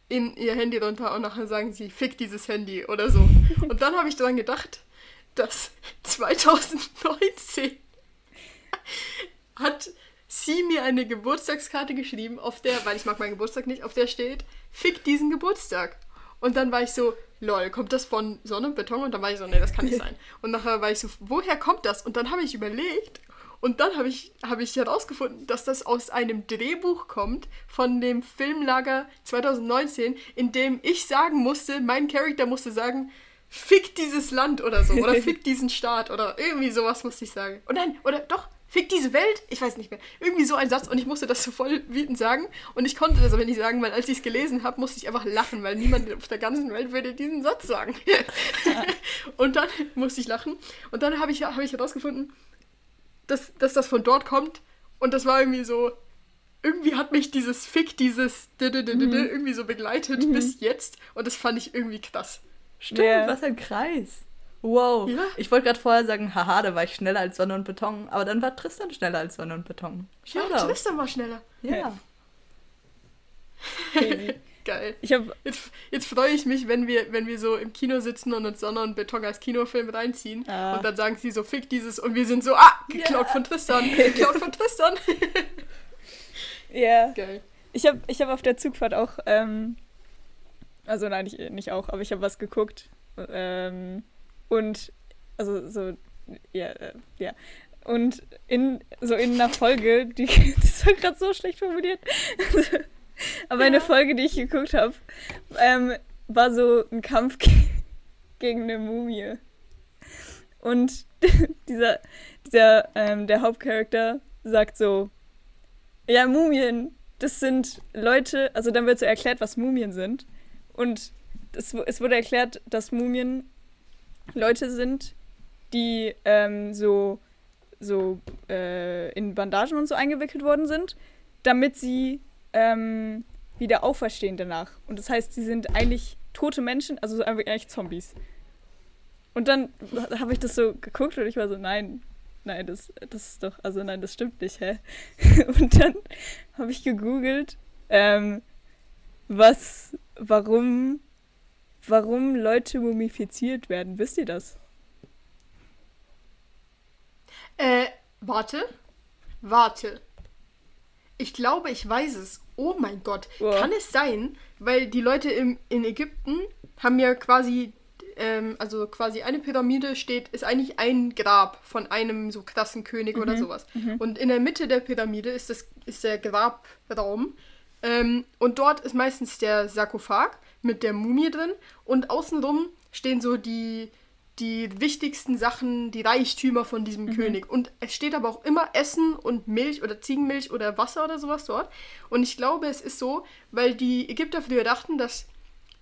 in ihr Handy runter und nachher sagen sie, fick dieses Handy oder so. Und dann habe ich daran gedacht, dass 2019 hat sie mir eine Geburtstagskarte geschrieben, auf der, weil ich mag meinen Geburtstag nicht, auf der steht, fick diesen Geburtstag. Und dann war ich so, lol, kommt das von Sonne und Beton? Und dann war ich so, nee, das kann nicht sein. Und nachher war ich so, woher kommt das? Und dann habe ich überlegt und dann habe ich, habe ich herausgefunden, dass das aus einem Drehbuch kommt von dem Filmlager 2019, in dem ich sagen musste, mein Charakter musste sagen, fick dieses Land oder so. Oder fick diesen Staat oder irgendwie sowas musste ich sagen. Und nein, oder doch, fick diese Welt? Ich weiß nicht mehr. Irgendwie so ein Satz und ich musste das so voll wütend sagen. Und ich konnte das aber nicht sagen, weil als ich es gelesen habe, musste ich einfach lachen, weil niemand auf der ganzen Welt würde diesen Satz sagen. und dann musste ich lachen. Und dann habe ich, hab ich herausgefunden, dass, dass das von dort kommt. Und das war irgendwie so. Irgendwie hat mich dieses Fick, dieses -d irgendwie so begleitet bis jetzt. Und das fand ich irgendwie krass. Stimmt, Ja. was ein Kreis. Wow. Ja. Ich wollte gerade vorher sagen, haha, da war ich schneller als Sonne und Beton, aber dann war Tristan schneller als Sonne und Beton. Ja, Shoutout. Tristan war schneller. Ja. Crazy. Geil. Ich habe Jetzt, jetzt freue ich mich, wenn wir, wenn wir so im Kino sitzen und uns Sonne und Beton als Kinofilm reinziehen. Ah. Und dann sagen sie so, fick dieses. Und wir sind so, ah, geklaut von Tristan. Geklaut von Tristan. ja. Geil. Ich habe ich hab auf der Zugfahrt auch, ähm, also nein, nicht, nicht auch, aber ich habe was geguckt. Ähm, und, also so, ja, äh, ja. Und in, so in einer Folge, die, das war gerade so schlecht formuliert, aber eine Folge, die ich geguckt habe, ähm, war so ein Kampf ge gegen eine Mumie. Und dieser, dieser, ähm, der Hauptcharakter sagt so, ja, Mumien, das sind Leute, also dann wird so erklärt, was Mumien sind. Und wu- es wurde erklärt, dass Mumien Leute sind, die ähm, so, so äh, in Bandagen und so eingewickelt worden sind, damit sie ähm, wieder auferstehen danach. Und das heißt, sie sind eigentlich tote Menschen, also eigentlich Zombies. Und dann habe ich das so geguckt und ich war so, nein, nein, das, das ist doch, also nein, das stimmt nicht, hä? Und dann habe ich gegoogelt, ähm, was, warum, warum Leute mumifiziert werden. Wisst ihr das? Äh, warte. Warte. Ich glaube, ich weiß es. Oh mein Gott. Wow. Kann es sein, weil die Leute im, in Ägypten haben ja quasi, ähm, also quasi eine Pyramide steht, ist eigentlich ein Grab von einem so krassen König oder sowas. Und in der Mitte der Pyramide ist, das, ist der Grabraum. Ähm, und dort ist meistens der Sarkophag mit der Mumie drin. Und außenrum stehen so die, die wichtigsten Sachen, die Reichtümer von diesem König. Und es steht aber auch immer Essen und Milch oder Ziegenmilch oder Wasser oder sowas dort. Und ich glaube, es ist so, weil die Ägypter früher dachten, dass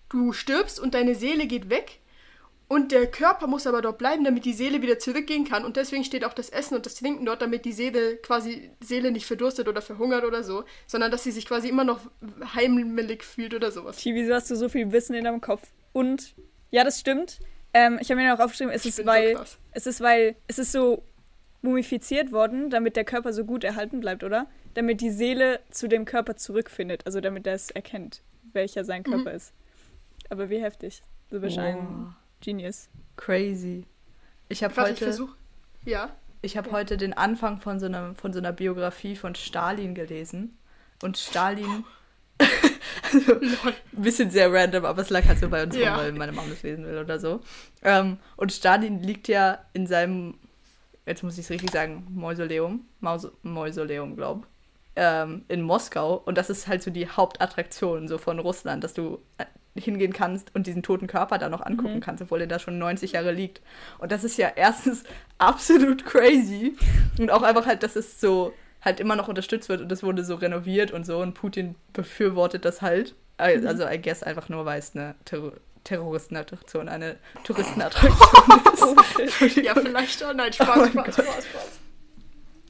du stirbst und deine Seele geht weg. Und der Körper muss aber dort bleiben, damit die Seele wieder zurückgehen kann. Und deswegen steht auch das Essen und das Trinken dort, damit die Seele quasi Seele nicht verdurstet oder verhungert oder so, sondern dass sie sich quasi immer noch heimelig fühlt oder sowas. Chi, wieso hast du so viel Wissen in deinem Kopf? Und ja, das stimmt. Ähm, ich habe mir noch aufgeschrieben, es Ich ist, so weil, krass. es ist, weil, es ist so mumifiziert worden, damit der Körper so gut erhalten bleibt, oder? Damit die Seele zu dem Körper zurückfindet, also damit er es erkennt, welcher sein Mhm. Körper ist. Aber wie heftig. Bist ein Wow. Genius. Crazy. Ich habe Warte, ich heute, versuche. Ja. ich hab Ja. heute den Anfang von so, einer, von so einer Biografie von Stalin gelesen. Und Stalin, also ein bisschen sehr random, aber es lag halt so bei uns Ja. weil meine Mama das lesen will oder so. Ähm, und Stalin liegt ja in seinem, jetzt muss ich es richtig sagen, Mausoleum, Maus Mausoleum, glaube ähm, in Moskau. Und das ist halt so die Hauptattraktion so von Russland, dass du äh, hingehen kannst und diesen toten Körper da noch angucken kannst, obwohl er da schon 90 Jahre liegt. Und das ist ja erstens absolut crazy und auch einfach halt, dass es so halt immer noch unterstützt wird und es wurde so renoviert und so und Putin befürwortet das halt. Äh, Also I guess einfach nur, weil es eine Terror Terroristenattraktion, eine Touristenattraktion ist. Ja, vielleicht auch. Nein, Spaß, Oh Spaß, Gott. Spaß, Spaß.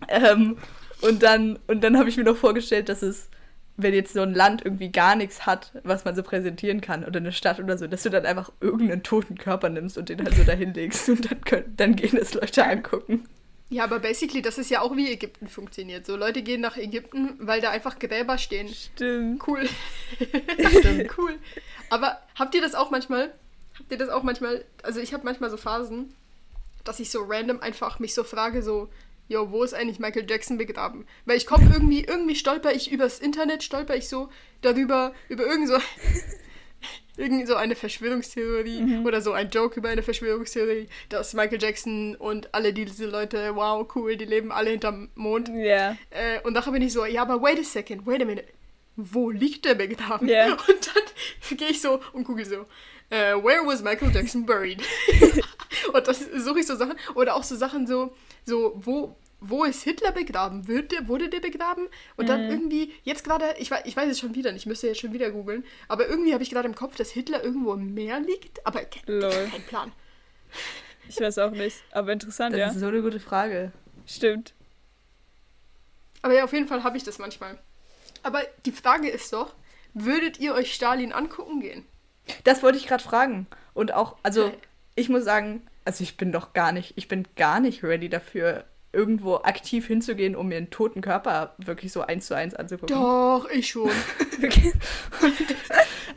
Ähm, und dann, und dann habe ich mir noch vorgestellt, dass es, wenn jetzt so ein Land irgendwie gar nichts hat, was man so präsentieren kann, oder eine Stadt oder so, dass du dann einfach irgendeinen toten Körper nimmst und den halt so dahin legst und dann, können, dann gehen es Leute angucken. Ja, aber basically, das ist ja auch wie Ägypten funktioniert. So, Leute gehen nach Ägypten, weil da einfach Gräber stehen. Stimmt. Cool. Stimmt. cool. Aber habt ihr das auch manchmal? Habt ihr das auch manchmal? Also ich habe manchmal so Phasen, dass ich so random einfach mich so frage, so, yo, wo ist eigentlich Michael Jackson begraben? Weil ich komme irgendwie, irgendwie stolper ich übers Internet, stolper ich so darüber, über irgend so, irgend so eine Verschwörungstheorie oder so ein Joke über eine Verschwörungstheorie, dass Michael Jackson und alle diese Leute, wow, cool, die leben alle hinterm Mond. Ja. Äh, und nachher bin ich so, ja, aber wait a second, wait a minute. Wo liegt der begraben? Ja. Und dann gehe ich so und google so, äh, where was Michael Jackson buried? und dann suche ich so Sachen. Oder auch so Sachen so, so, wo, wo ist Hitler begraben? Wird der, wurde der begraben? Und dann irgendwie, jetzt gerade, ich, ich weiß es schon wieder nicht, ich müsste jetzt schon wieder googeln, aber irgendwie habe ich gerade im Kopf, dass Hitler irgendwo im Meer liegt, aber ke Lol. kein Plan. Ich weiß auch nicht. Aber interessant, Das ja. ist so eine gute Frage. Stimmt. Aber ja, auf jeden Fall habe ich das manchmal. Aber die Frage ist doch, würdet ihr euch Stalin angucken gehen? Das wollte ich gerade fragen. Und auch, also ich muss sagen, also ich bin doch gar nicht, ich bin gar nicht ready dafür, irgendwo aktiv hinzugehen, um mir einen toten Körper wirklich so eins zu eins anzugucken. Doch, ich schon.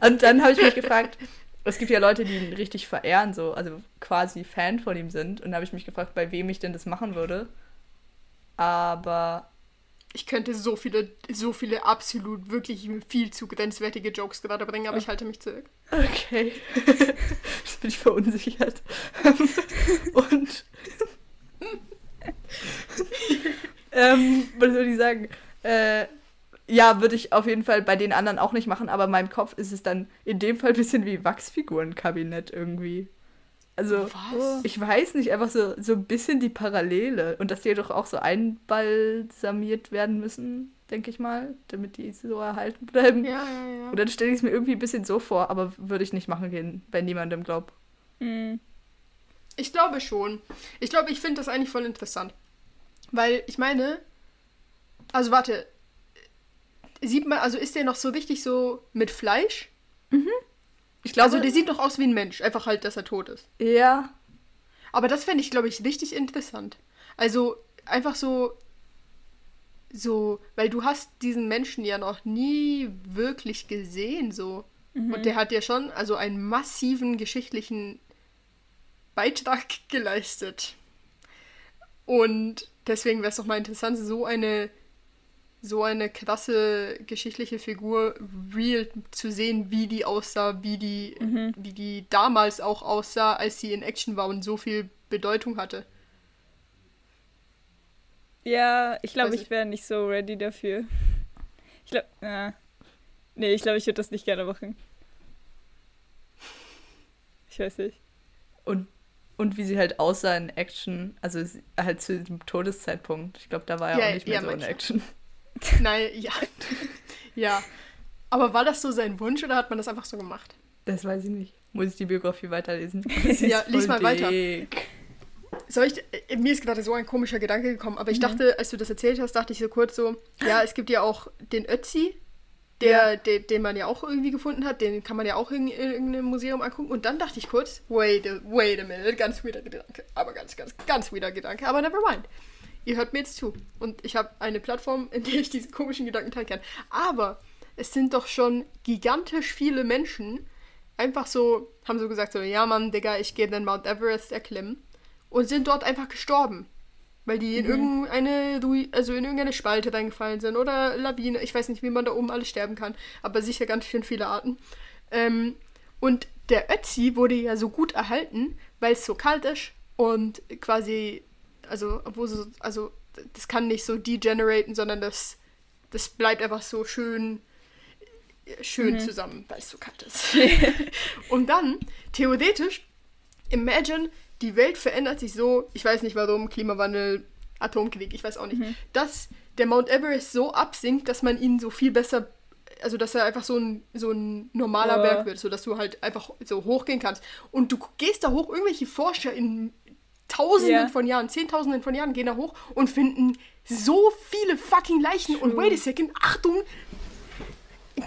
Und dann habe ich mich gefragt, es gibt ja Leute, die ihn richtig verehren, so, also quasi Fan von ihm sind. Und da habe ich mich gefragt, bei wem ich denn das machen würde. Aber Ich könnte so viele, so viele absolut wirklich viel zu grenzwertige Jokes gerade bringen, aber ich halte mich zurück. okay. Jetzt bin ich verunsichert. Und ähm, was soll ich sagen? Äh, ja, würde ich auf jeden Fall bei den anderen auch nicht machen, aber in meinem Kopf ist es dann in dem Fall ein bisschen wie Wachsfigurenkabinett irgendwie. Also, Was? ich weiß nicht, einfach so, so ein bisschen die Parallele. Und dass die doch auch so einbalsamiert werden müssen, denke ich mal, damit die so erhalten bleiben. Ja, ja, ja. Und dann stelle ich es mir irgendwie ein bisschen so vor, aber würde ich nicht machen gehen, bei niemandem glaub. Hm. Ich glaube schon. Ich glaube, ich finde das eigentlich voll interessant. Weil ich meine, also warte, sieht man, also ist der noch so richtig so mit Fleisch? Ich glaube, also der sieht doch aus wie ein Mensch, einfach halt, dass er tot ist. ja, Aber das fände ich, glaube ich, richtig interessant. Also einfach so, so, weil du hast diesen Menschen ja noch nie wirklich gesehen, so. Und der hat ja schon, also einen massiven geschichtlichen Beitrag geleistet. Und deswegen wäre es doch mal interessant, so eine so eine krasse geschichtliche Figur real zu sehen, wie die aussah, wie die, Mhm. wie die damals auch aussah, als sie in Action war und so viel Bedeutung hatte. Ja, ich glaube, Weiß ich wäre nicht so ready dafür. Ich glaube, äh, nee, ich glaube, ich würde das nicht gerne machen. Ich weiß nicht. Und, und wie sie halt aussah in Action, also halt zu dem Todeszeitpunkt. Ich glaube, da war er Ja, auch nicht mehr ja, so in. Action. Nein, ja. ja. Aber war das so sein Wunsch oder hat man das einfach so gemacht? Das weiß ich nicht. Muss ich die Biografie weiterlesen? Ja, lies mal weiter. dick. Soll ich, äh, mir ist gerade so ein komischer Gedanke gekommen, aber Mhm. ich dachte, als du das erzählt hast, dachte ich so kurz so, ja, es gibt ja auch den Ötzi, der, der, den man ja auch irgendwie gefunden hat, den kann man ja auch in, in irgendeinem Museum angucken. Und dann dachte ich kurz, wait a, wait a minute, ganz wieder Gedanke, aber ganz, ganz, ganz wieder Gedanke, aber never mind. Ihr hört mir jetzt zu. Und ich habe eine Plattform, in der ich diese komischen Gedanken teilen kann. Aber es sind doch schon gigantisch viele Menschen, einfach so, haben so gesagt, so, ja Mann, Digga, ich gehe den Mount Everest erklimmen. Und sind dort einfach gestorben. Weil die in irgendeine, Rui- also in irgendeine Spalte reingefallen sind oder Lawine. Ich weiß nicht, wie man da oben alles sterben kann, aber sicher ganz schön viele Arten. Ähm, und der Ötzi wurde ja so gut erhalten, weil es so kalt ist und quasi, also, obwohl so, also das kann nicht so degeneraten, sondern das, das bleibt einfach so schön, schön zusammen, weil es so kalt ist. und dann, theoretisch, imagine, die Welt verändert sich so, ich weiß nicht warum, Klimawandel, Atomkrieg, ich weiß auch nicht, dass der Mount Everest so absinkt, dass man ihn so viel besser, also dass er einfach so ein, so ein normaler Ja. Berg wird, sodass du halt einfach so hochgehen kannst. Und du gehst da hoch, irgendwelche Forscher in Tausenden Ja. von Jahren, Zehntausenden von Jahren gehen da hoch und finden so viele fucking Leichen. Und wait a second, Achtung,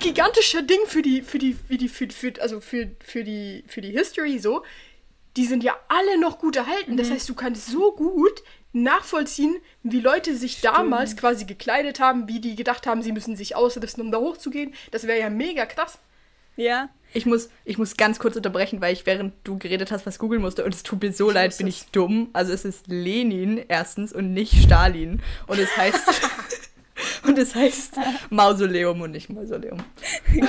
gigantischer Ding für die, für die, für die, für, für, also für, für die, für die History so. Die sind ja alle noch gut erhalten. Das heißt, du kannst so gut nachvollziehen, wie Leute sich damals quasi gekleidet haben, wie die gedacht haben, sie müssen sich ausrüsten, um da hochzugehen. Das wäre ja mega krass. Ja, Ich muss, ich muss ganz kurz unterbrechen, weil ich während du geredet hast, was googeln musste. Und es tut mir so leid, muss bin es. ich dumm. Also es ist Lenin erstens und nicht Stalin. Und es heißt. und es heißt Mausoleum und nicht Mausoleum.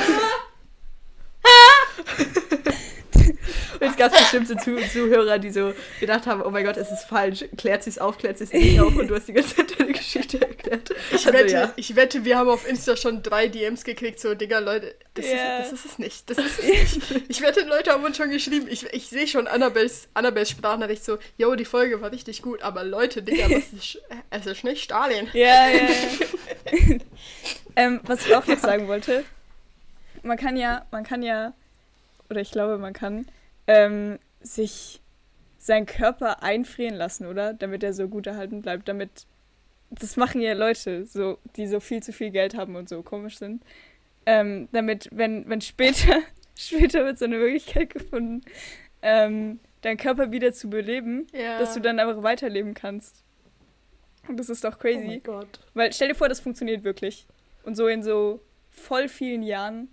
Und es gab bestimmt so Zu Zuhörer, die so gedacht haben, oh mein Gott, es ist falsch. Klärt sie es auf, klärt sie es nicht auf und du hast die ganze Zeit deine Geschichte erklärt. Ich, Also, wette, ja. ich wette, wir haben auf Insta schon drei DMs gekriegt, so, Digga, Leute, das, Ja. ist, das ist es nicht. Das ist es nicht. Ich wette, Leute haben uns schon geschrieben. Ich, ich sehe schon Annabels, Annabels Sprachnachricht so, yo, die Folge war richtig gut, aber Leute, Digga, das ist, es ist nicht Stalin. ja, ja. ja. ähm, was ich auch noch sagen wollte, man kann ja, man kann ja, oder ich glaube, man kann ähm, sich seinen Körper einfrieren lassen, oder? Damit er so gut erhalten bleibt, damit das machen ja Leute, so, die so viel zu viel Geld haben und so komisch sind. Ähm, damit, wenn, wenn später, später wird so eine Möglichkeit gefunden, ähm, deinen Körper wieder zu beleben, Ja. dass du dann einfach weiterleben kannst. Und das ist doch Oh crazy. mein Gott. Weil stell dir vor, das funktioniert wirklich. Und so in so voll vielen Jahren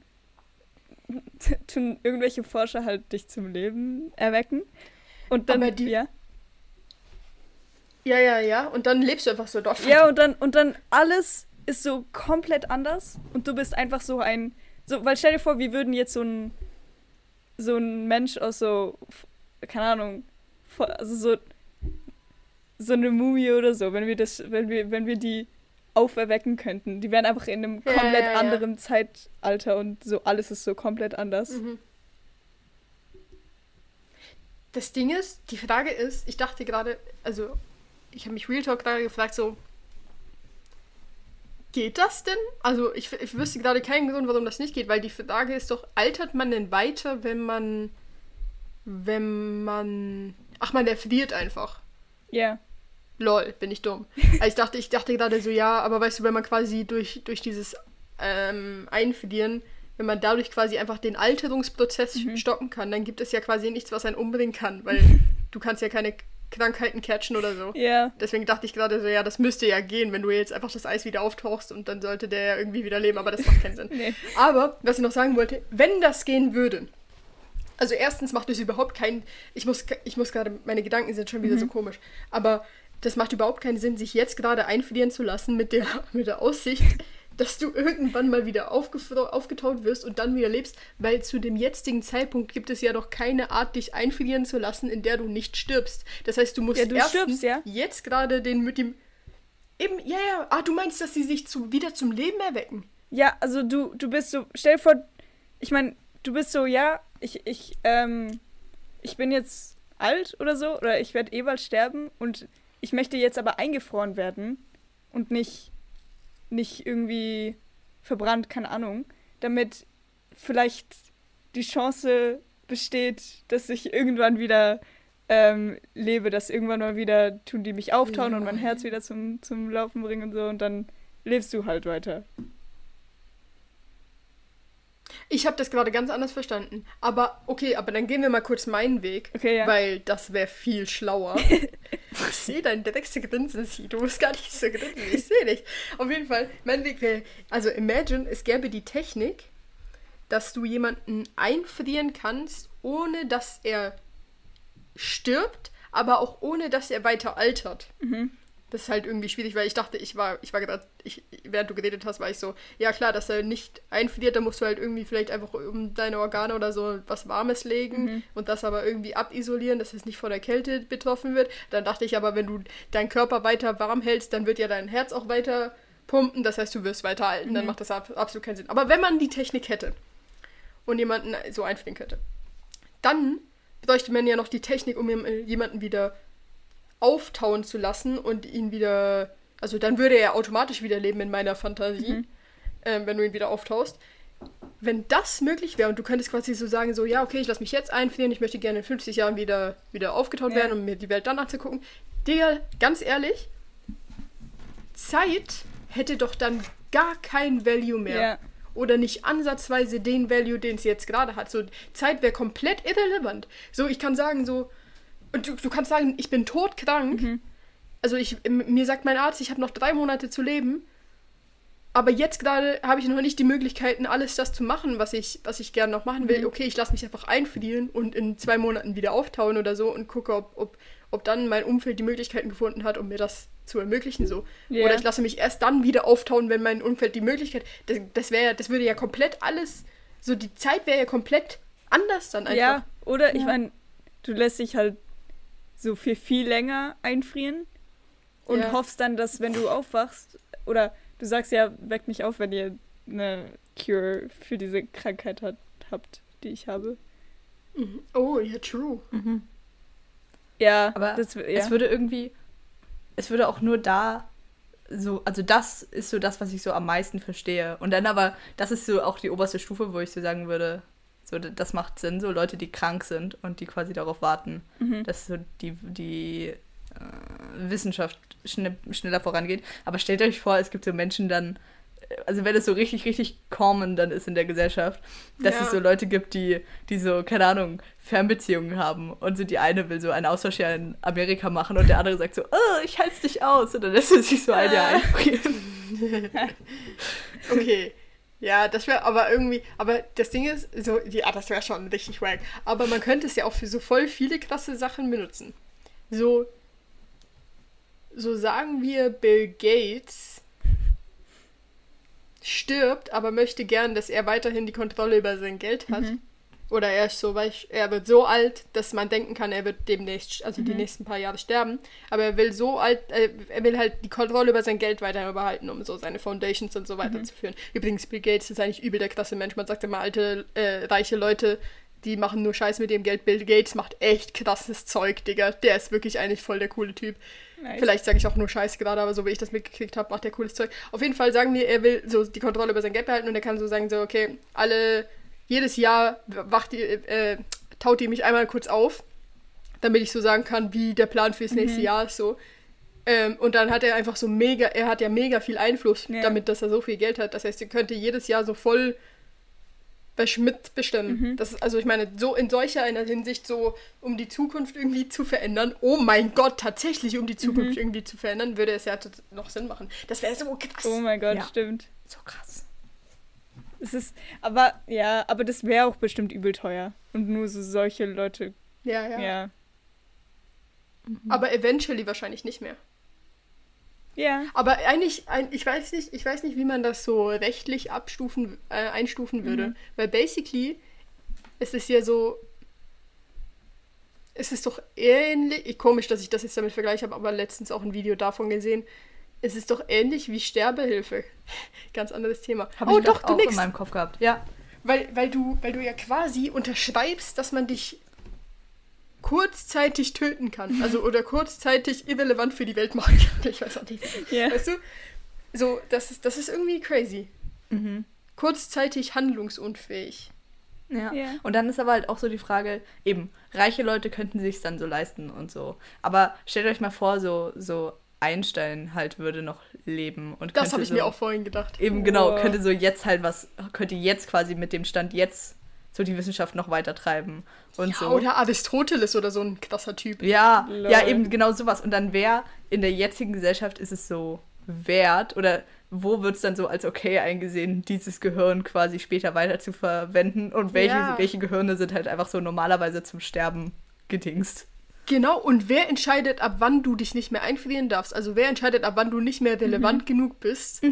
tun irgendwelche Forscher halt dich zum Leben erwecken. Und dann, Aber die- ja. Ja, ja, ja. Und dann lebst du einfach so dort. Ja, und dann, und dann alles ist so komplett anders und du bist einfach so ein. So, weil stell dir vor, wir würden jetzt so ein so ein Mensch aus so, keine Ahnung, also so, so eine Mumie oder so, wenn wir das, wenn wir, wenn wir die auferwecken könnten. Die wären einfach in einem Ja, komplett ja, ja. anderen Zeitalter und so alles ist so komplett anders. Mhm. Das Ding ist, die Frage ist, ich dachte gerade, also ich habe mich Real Talk gerade gefragt, so, geht das denn? Also ich, ich wüsste gerade keinen Grund, warum das nicht geht, weil die Frage ist doch, altert man denn weiter, wenn man, wenn man, ach man erfriert einfach. Ja. Lol, bin ich dumm. Also ich dachte, ich dachte gerade so, ja, aber weißt du, wenn man quasi durch, durch dieses ähm, Einfrieren, wenn man dadurch quasi einfach den Alterungsprozess stoppen kann, dann gibt es ja quasi nichts, was einen umbringen kann, weil du kannst ja keine Krankheiten catchen oder so. Ja. Deswegen dachte ich gerade so, ja, das müsste ja gehen, wenn du jetzt einfach das Eis wieder auftauchst und dann sollte der ja irgendwie wieder leben, aber das macht keinen Sinn. Nee. Aber, was ich noch sagen wollte, wenn das gehen würde, also erstens macht es überhaupt keinen, ich muss, ich muss gerade, meine Gedanken sind schon wieder so komisch, aber das macht überhaupt keinen Sinn, sich jetzt gerade einfrieren zu lassen mit der, mit der Aussicht, dass du irgendwann mal wieder aufgetaut wirst und dann wieder lebst, weil zu dem jetzigen Zeitpunkt gibt es ja doch keine Art, dich einfrieren zu lassen, in der du nicht stirbst. Das heißt, du musst Ja, du stirbst, ja. jetzt gerade den mit dem. Eben, ja, ja. Ah, du meinst, dass sie sich zu, wieder zum Leben erwecken? Ja, also du, du bist so, stell dir vor, ich meine, du bist so, ja, ich, ich, ähm, ich bin jetzt alt oder so, oder ich werde eh bald sterben und ich möchte jetzt aber eingefroren werden und nicht, nicht irgendwie verbrannt, keine Ahnung, damit vielleicht die Chance besteht, dass ich irgendwann wieder ähm, lebe, dass irgendwann mal wieder tun die mich auftauen und mein Ja. Herz wieder zum, zum Laufen bringen und so und dann lebst du halt weiter. Ich habe das gerade ganz anders verstanden. Aber okay, aber dann gehen wir mal kurz meinen Weg. Okay, ja. Weil das wäre viel schlauer. ich sehe dein dreckste Grinsen, Sie. Du musst gar nicht so grinsen. Ich sehe dich. Auf jeden Fall, mein Weg wäre. Also, imagine, es gäbe die Technik, dass du jemanden einfrieren kannst, ohne dass er stirbt, aber auch ohne dass er weiter altert. Das ist halt irgendwie schwierig, weil ich dachte, ich war, ich war gerade, ich, während du geredet hast, war ich so, ja klar, dass er nicht einfriert, da musst du halt irgendwie vielleicht einfach um deine Organe oder so was Warmes legen und das aber irgendwie abisolieren, dass es nicht von der Kälte betroffen wird. Dann dachte ich aber, wenn du deinen Körper weiter warm hältst, dann wird ja dein Herz auch weiter pumpen, das heißt, du wirst weiter halten, dann macht das ab, absolut keinen Sinn. Aber wenn man die Technik hätte und jemanden so einfrieren könnte, dann bräuchte man ja noch die Technik, um jem- jemanden wieder auftauen zu lassen und ihn wieder. Also dann würde er automatisch wieder leben in meiner Fantasie, ähm, wenn du ihn wieder auftaust. Wenn das möglich wäre und du könntest quasi so sagen, so, ja, okay, ich lasse mich jetzt einfrieren, ich möchte gerne in 50 Jahren wieder, wieder aufgetaut Ja. werden, um mir die Welt dann anzugucken. Digga, ganz ehrlich, Zeit hätte doch dann gar kein Value mehr Ja. oder nicht ansatzweise den Value, den es jetzt gerade hat. So, Zeit wäre komplett irrelevant. So, ich kann sagen, so, und du, du kannst sagen, ich bin todkrank. Also ich, mir sagt mein Arzt, ich habe noch drei Monate zu leben. Aber jetzt gerade habe ich noch nicht die Möglichkeiten, alles das zu machen, was ich, was ich gerne noch machen will. Okay, ich lasse mich einfach einfrieren und in zwei Monaten wieder auftauen oder so und gucke, ob, ob, ob dann mein Umfeld die Möglichkeiten gefunden hat, um mir das zu ermöglichen. So. Ja. Oder ich lasse mich erst dann wieder auftauen, wenn mein Umfeld die Möglichkeit. Das, das wäre, das würde ja komplett alles. So die Zeit wäre ja komplett anders dann einfach. Ja, oder ich Ja. meine, du lässt dich halt so für viel länger einfrieren und Ja. hoffst dann, dass wenn du aufwachst, oder du sagst ja, weckt mich auf, wenn ihr eine Cure für diese Krankheit hat, habt, die ich habe. Mhm. Oh, ja, true. Ja, Aber das, ja. es würde irgendwie, es würde auch nur da so, also das ist so das, was ich so am meisten verstehe. Und dann aber, das ist so auch die oberste Stufe, wo ich so sagen würde, so, das macht Sinn, so Leute, die krank sind und die quasi darauf warten, Mhm. dass so die, die äh, Wissenschaft schne schneller vorangeht. Aber stellt euch vor, es gibt so Menschen dann, äh, also wenn es so richtig, richtig common dann ist in der Gesellschaft, dass Ja. es so Leute gibt, die, die so, keine Ahnung, Fernbeziehungen haben und so die eine will so einen Austauschjahr in Amerika machen und der andere sagt so, oh, ich halte dich aus und dann lässt er sich so ein Jahr Ah. einfrieren. Okay. Ja, das wäre aber irgendwie, aber das Ding ist, so, ja, das wäre schon richtig wack. Aber man könnte es ja auch für so voll viele krasse Sachen benutzen. So, so sagen wir, Bill Gates stirbt, aber möchte gern, dass er weiterhin die Kontrolle über sein Geld hat. Oder er ist so, weich, er wird so alt, dass man denken kann, er wird demnächst, also die nächsten paar Jahre sterben. Aber er will so alt, äh, er will halt die Kontrolle über sein Geld weiter behalten, um so seine Foundations und so weiter zu führen. Übrigens, Bill Gates ist eigentlich übel der krasse Mensch. Man sagt immer, alte, äh, reiche Leute, die machen nur Scheiß mit ihrem Geld. Bill Gates macht echt krasses Zeug, Digga. Der ist wirklich eigentlich voll der coole Typ. Nice. Vielleicht sage ich auch nur Scheiß gerade, aber so wie ich das mitgekriegt habe, macht er cooles Zeug. Auf jeden Fall sagen wir, er will so die Kontrolle über sein Geld behalten und er kann so sagen, so, okay, alle, jedes Jahr wacht ihr, äh, taut ihr mich einmal kurz auf, damit ich so sagen kann, wie der Plan fürs nächste Jahr ist, so. Ähm, und dann hat er einfach so mega, er hat ja mega viel Einfluss Ja. damit, dass er so viel Geld hat. Das heißt, er könnte jedes Jahr so voll bei Schmidt bestimmen. Das ist, also ich meine, so in solcher einer Hinsicht so, um die Zukunft irgendwie zu verändern, oh mein Gott, tatsächlich um die Zukunft irgendwie zu verändern, würde es ja noch Sinn machen. Das wäre so krass. Oh mein Gott, Ja. stimmt. So krass. Es ist, aber, ja, aber das wäre auch bestimmt übel teuer. Und nur so solche Leute, ja, ja. ja. aber eventually wahrscheinlich nicht mehr. Ja. Aber eigentlich, ich weiß nicht, ich weiß nicht, wie man das so rechtlich abstufen, äh, einstufen würde. Mhm. Weil basically, es ist ja so, es ist doch ähnlich, komisch, dass ich das jetzt damit vergleiche, habe aber letztens auch ein Video davon gesehen. Es ist doch ähnlich wie Sterbehilfe. Ganz anderes Thema. Habe oh ich doch, doch du auch in nix. meinem Kopf gehabt. Ja. Weil, weil, du, weil du ja quasi unterschreibst, dass man dich kurzzeitig töten kann. Also oder kurzzeitig irrelevant für die Welt machen kann. Ich weiß auch nicht. Ja. Weißt du? So, das ist, das ist irgendwie crazy. Mhm. Kurzzeitig handlungsunfähig. Ja. Ja. Und dann ist aber halt auch so die Frage, eben, reiche Leute könnten sich dann so leisten und so. Aber stellt euch mal vor, so, so Einstein halt würde noch leben und Das könnte habe ich so, mir auch vorhin gedacht. Eben genau, Wow. könnte so jetzt halt was, könnte jetzt quasi mit dem Stand jetzt so die Wissenschaft noch weiter treiben und Ja, so. Oder Aristoteles oder so ein krasser Typ. Ja, Lol. ja, eben genau sowas. Und dann wer in der jetzigen Gesellschaft ist es so wert oder wo wird es dann so als okay eingesehen, dieses Gehirn quasi später weiter zu verwenden und welche, Ja. welche Gehirne sind halt einfach so normalerweise zum Sterben gedingst. Genau, und wer entscheidet, ab wann du dich nicht mehr einfrieren darfst? Also wer entscheidet, ab wann du nicht mehr relevant genug bist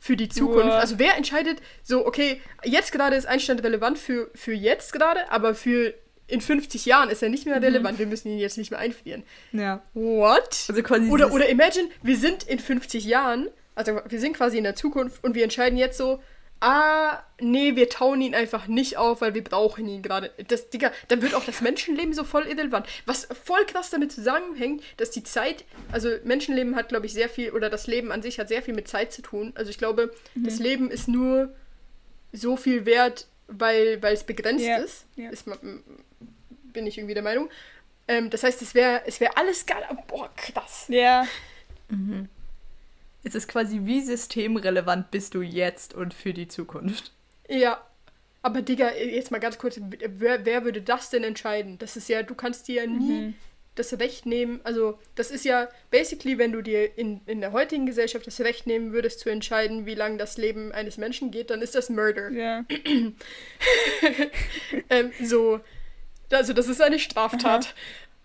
für die Zukunft? Ja. Also wer entscheidet, so, okay, jetzt gerade ist Einstein relevant für, für jetzt gerade, aber für in 50 Jahren ist er nicht mehr relevant, wir müssen ihn jetzt nicht mehr einfrieren. Ja. What? Also quasi Oder, oder imagine, wir sind in 50 Jahren, also wir sind quasi in der Zukunft und wir entscheiden jetzt so, ah, nee, wir tauen ihn einfach nicht auf, weil wir brauchen ihn gerade. Das, Digga, dann wird auch das Menschenleben so voll irrelevant. Was voll krass damit zusammenhängt, dass die Zeit, also Menschenleben hat, glaube ich, sehr viel, oder das Leben an sich hat sehr viel mit Zeit zu tun. Also ich glaube, das Leben ist nur so viel wert, weil, weil es begrenzt Ja, ist. ja. ist. Bin ich irgendwie der Meinung. Ähm, das heißt, es wäre es wär alles gar. Boah, krass. Ja. Es ist quasi wie systemrelevant bist du jetzt und für die Zukunft. Ja. Aber Digga, jetzt mal ganz kurz, wer, wer würde das denn entscheiden? Das ist ja, du kannst dir ja nie das Recht nehmen. Also, das ist ja basically, wenn du dir in, in der heutigen Gesellschaft das Recht nehmen würdest, zu entscheiden, wie lang das Leben eines Menschen geht, dann ist das Murder. Ja. Ähm, so, also das ist eine Straftat.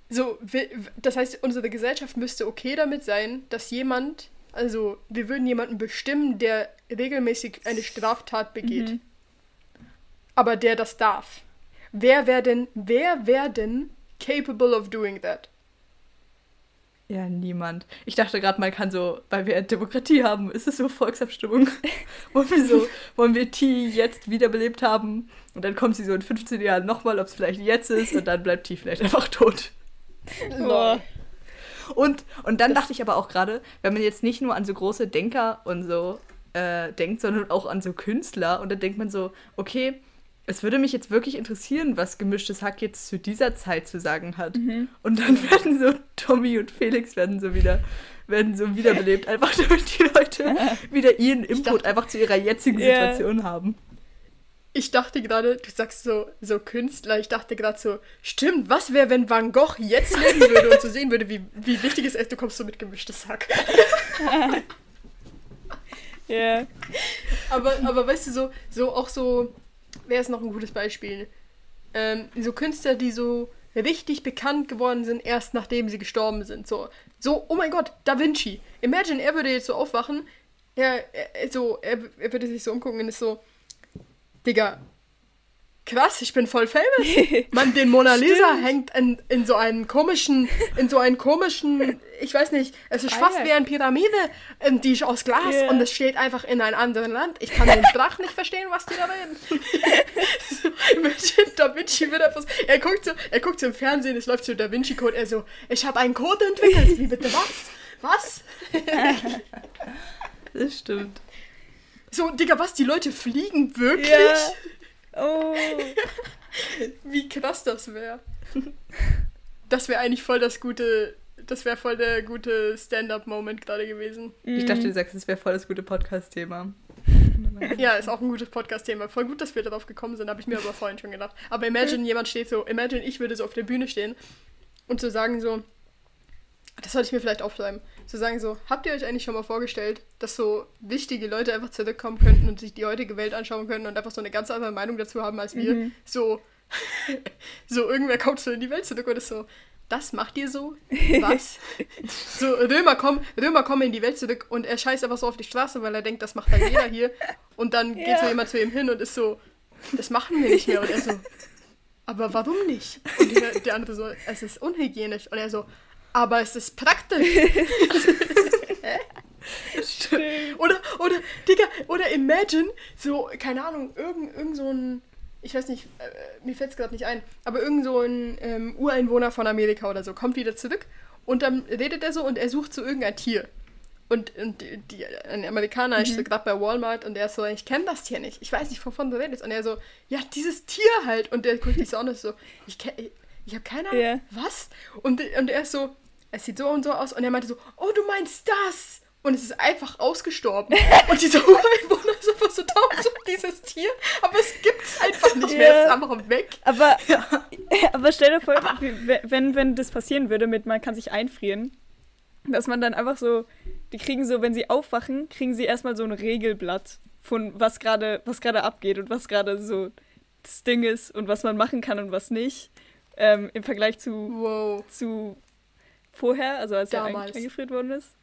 So, wi- das heißt, unsere Gesellschaft müsste okay damit sein, dass jemand, also wir würden jemanden bestimmen, der regelmäßig eine Straftat begeht. Aber der das darf. Wer wäre denn, wer wäre denn capable of doing that? Ja, niemand. Ich dachte gerade, man kann so, weil wir Demokratie haben, ist es so Volksabstimmung. wollen wir so, wollen wir T jetzt wiederbelebt haben? Und dann kommt sie so in 15 Jahren nochmal, ob es vielleicht jetzt ist, und dann bleibt T vielleicht einfach tot. Boah. Und, und dann dachte ich aber auch gerade, wenn man jetzt nicht nur an so große Denker und so äh, denkt, sondern auch an so Künstler, und dann denkt man so, okay, es würde mich jetzt wirklich interessieren, was gemischtes Hack jetzt zu dieser Zeit zu sagen hat. Und dann werden so Tommy und Felix werden so wieder werden so wiederbelebt, einfach damit die Leute wieder ihren Input dachte- einfach zu ihrer jetzigen. Situation haben. Ich dachte gerade, du sagst so, so Künstler, ich dachte gerade so, stimmt, was wäre, wenn Van Gogh jetzt leben würde und so sehen würde, wie, wie wichtig es ist, du kommst so mit gemischtes Hack. Ja. Aber, aber weißt du, so, so auch so, wer ist noch ein gutes Beispiel? Ähm, so Künstler, die so richtig bekannt geworden sind, erst nachdem sie gestorben sind. So, so oh mein Gott, Da Vinci. Imagine, er würde jetzt so aufwachen, er, er, so, er, er würde sich so umgucken und ist so, Digga, krass, ich bin voll famous. Mann, den Mona Lisa Stimmt. hängt in, in so einen komischen, in so einen komischen, ich weiß nicht, es ist fast wie eine Pyramide, ähm, die ist aus Glas Ja. und es steht einfach in einem anderen Land. Ich kann den Sprach nicht verstehen, was die da reden. so, Da Vinci wird so, er guckt so, er guckt so im Fernsehen, es läuft so Da Vinci Code, er so, ich habe einen Code entwickelt. Wie bitte was? Was? Das stimmt. So, Digga, was? Die Leute fliegen wirklich? Ja. Oh. Wie krass das wäre. Das wäre eigentlich voll das gute, das wäre voll der gute Stand-up-Moment gerade gewesen. Ich dachte, du sagst, es wäre voll das gute Podcast-Thema. Ja, ist auch ein gutes Podcast-Thema. Voll gut, dass wir darauf gekommen sind, habe ich mir aber vorhin schon gedacht. Aber imagine, jemand steht so, imagine, ich würde so auf der Bühne stehen und zu sagen so, das sollte ich mir vielleicht aufschreiben, zu sagen so, habt ihr euch eigentlich schon mal vorgestellt, dass so wichtige Leute einfach zurückkommen könnten und sich die heutige Welt anschauen können und einfach so eine ganz andere Meinung dazu haben als wir? So, so irgendwer kommt so in die Welt zurück und ist so, das macht ihr so? Was? so, Römer kommen, Römer kommen in die Welt zurück und er scheißt einfach so auf die Straße, weil er denkt, das macht halt jeder hier. Und dann geht so Ja. jemand zu ihm hin und ist so, das machen wir nicht mehr. Und er so, aber warum nicht? Und der, der andere so, es ist unhygienisch. Und er so, aber es ist praktisch. Oder, oder, Digga, oder imagine, so, keine Ahnung, irgend, irgend so ein, ich weiß nicht, äh, mir fällt es gerade nicht ein, aber irgend so ein ähm, Ureinwohner von Amerika oder so kommt wieder zurück und dann redet er so und er sucht so irgendein Tier. Und, und die, die, ein Amerikaner ist so gerade bei Walmart und er ist so, ich kenne das Tier nicht, ich weiß nicht, wovon du redest. Und er so, ja, dieses Tier halt. Und der guckt dich so an und ist so, ich, kenn- ich, ich habe keine Ahnung, Ja. was? Und, und er ist so, es sieht so und so aus. Und er meinte so, oh, du meinst das? Und es ist einfach ausgestorben. und dieser Ureinwohner ist einfach so tausend dieses Tier. Aber es gibt's einfach nicht mehr. Es ist Ja. einfach weg. Aber, aber stell dir vor, wie- wenn, wenn das passieren würde mit, man kann sich einfrieren, dass man dann einfach so, die kriegen so, wenn sie aufwachen, kriegen sie erstmal so ein Regelblatt von was gerade, was gerade abgeht und was gerade so das Ding ist und was man machen kann und was nicht. Ähm, Im Vergleich zu, Wow. zu vorher, also als er Damals. eigentlich eingefriert worden ist.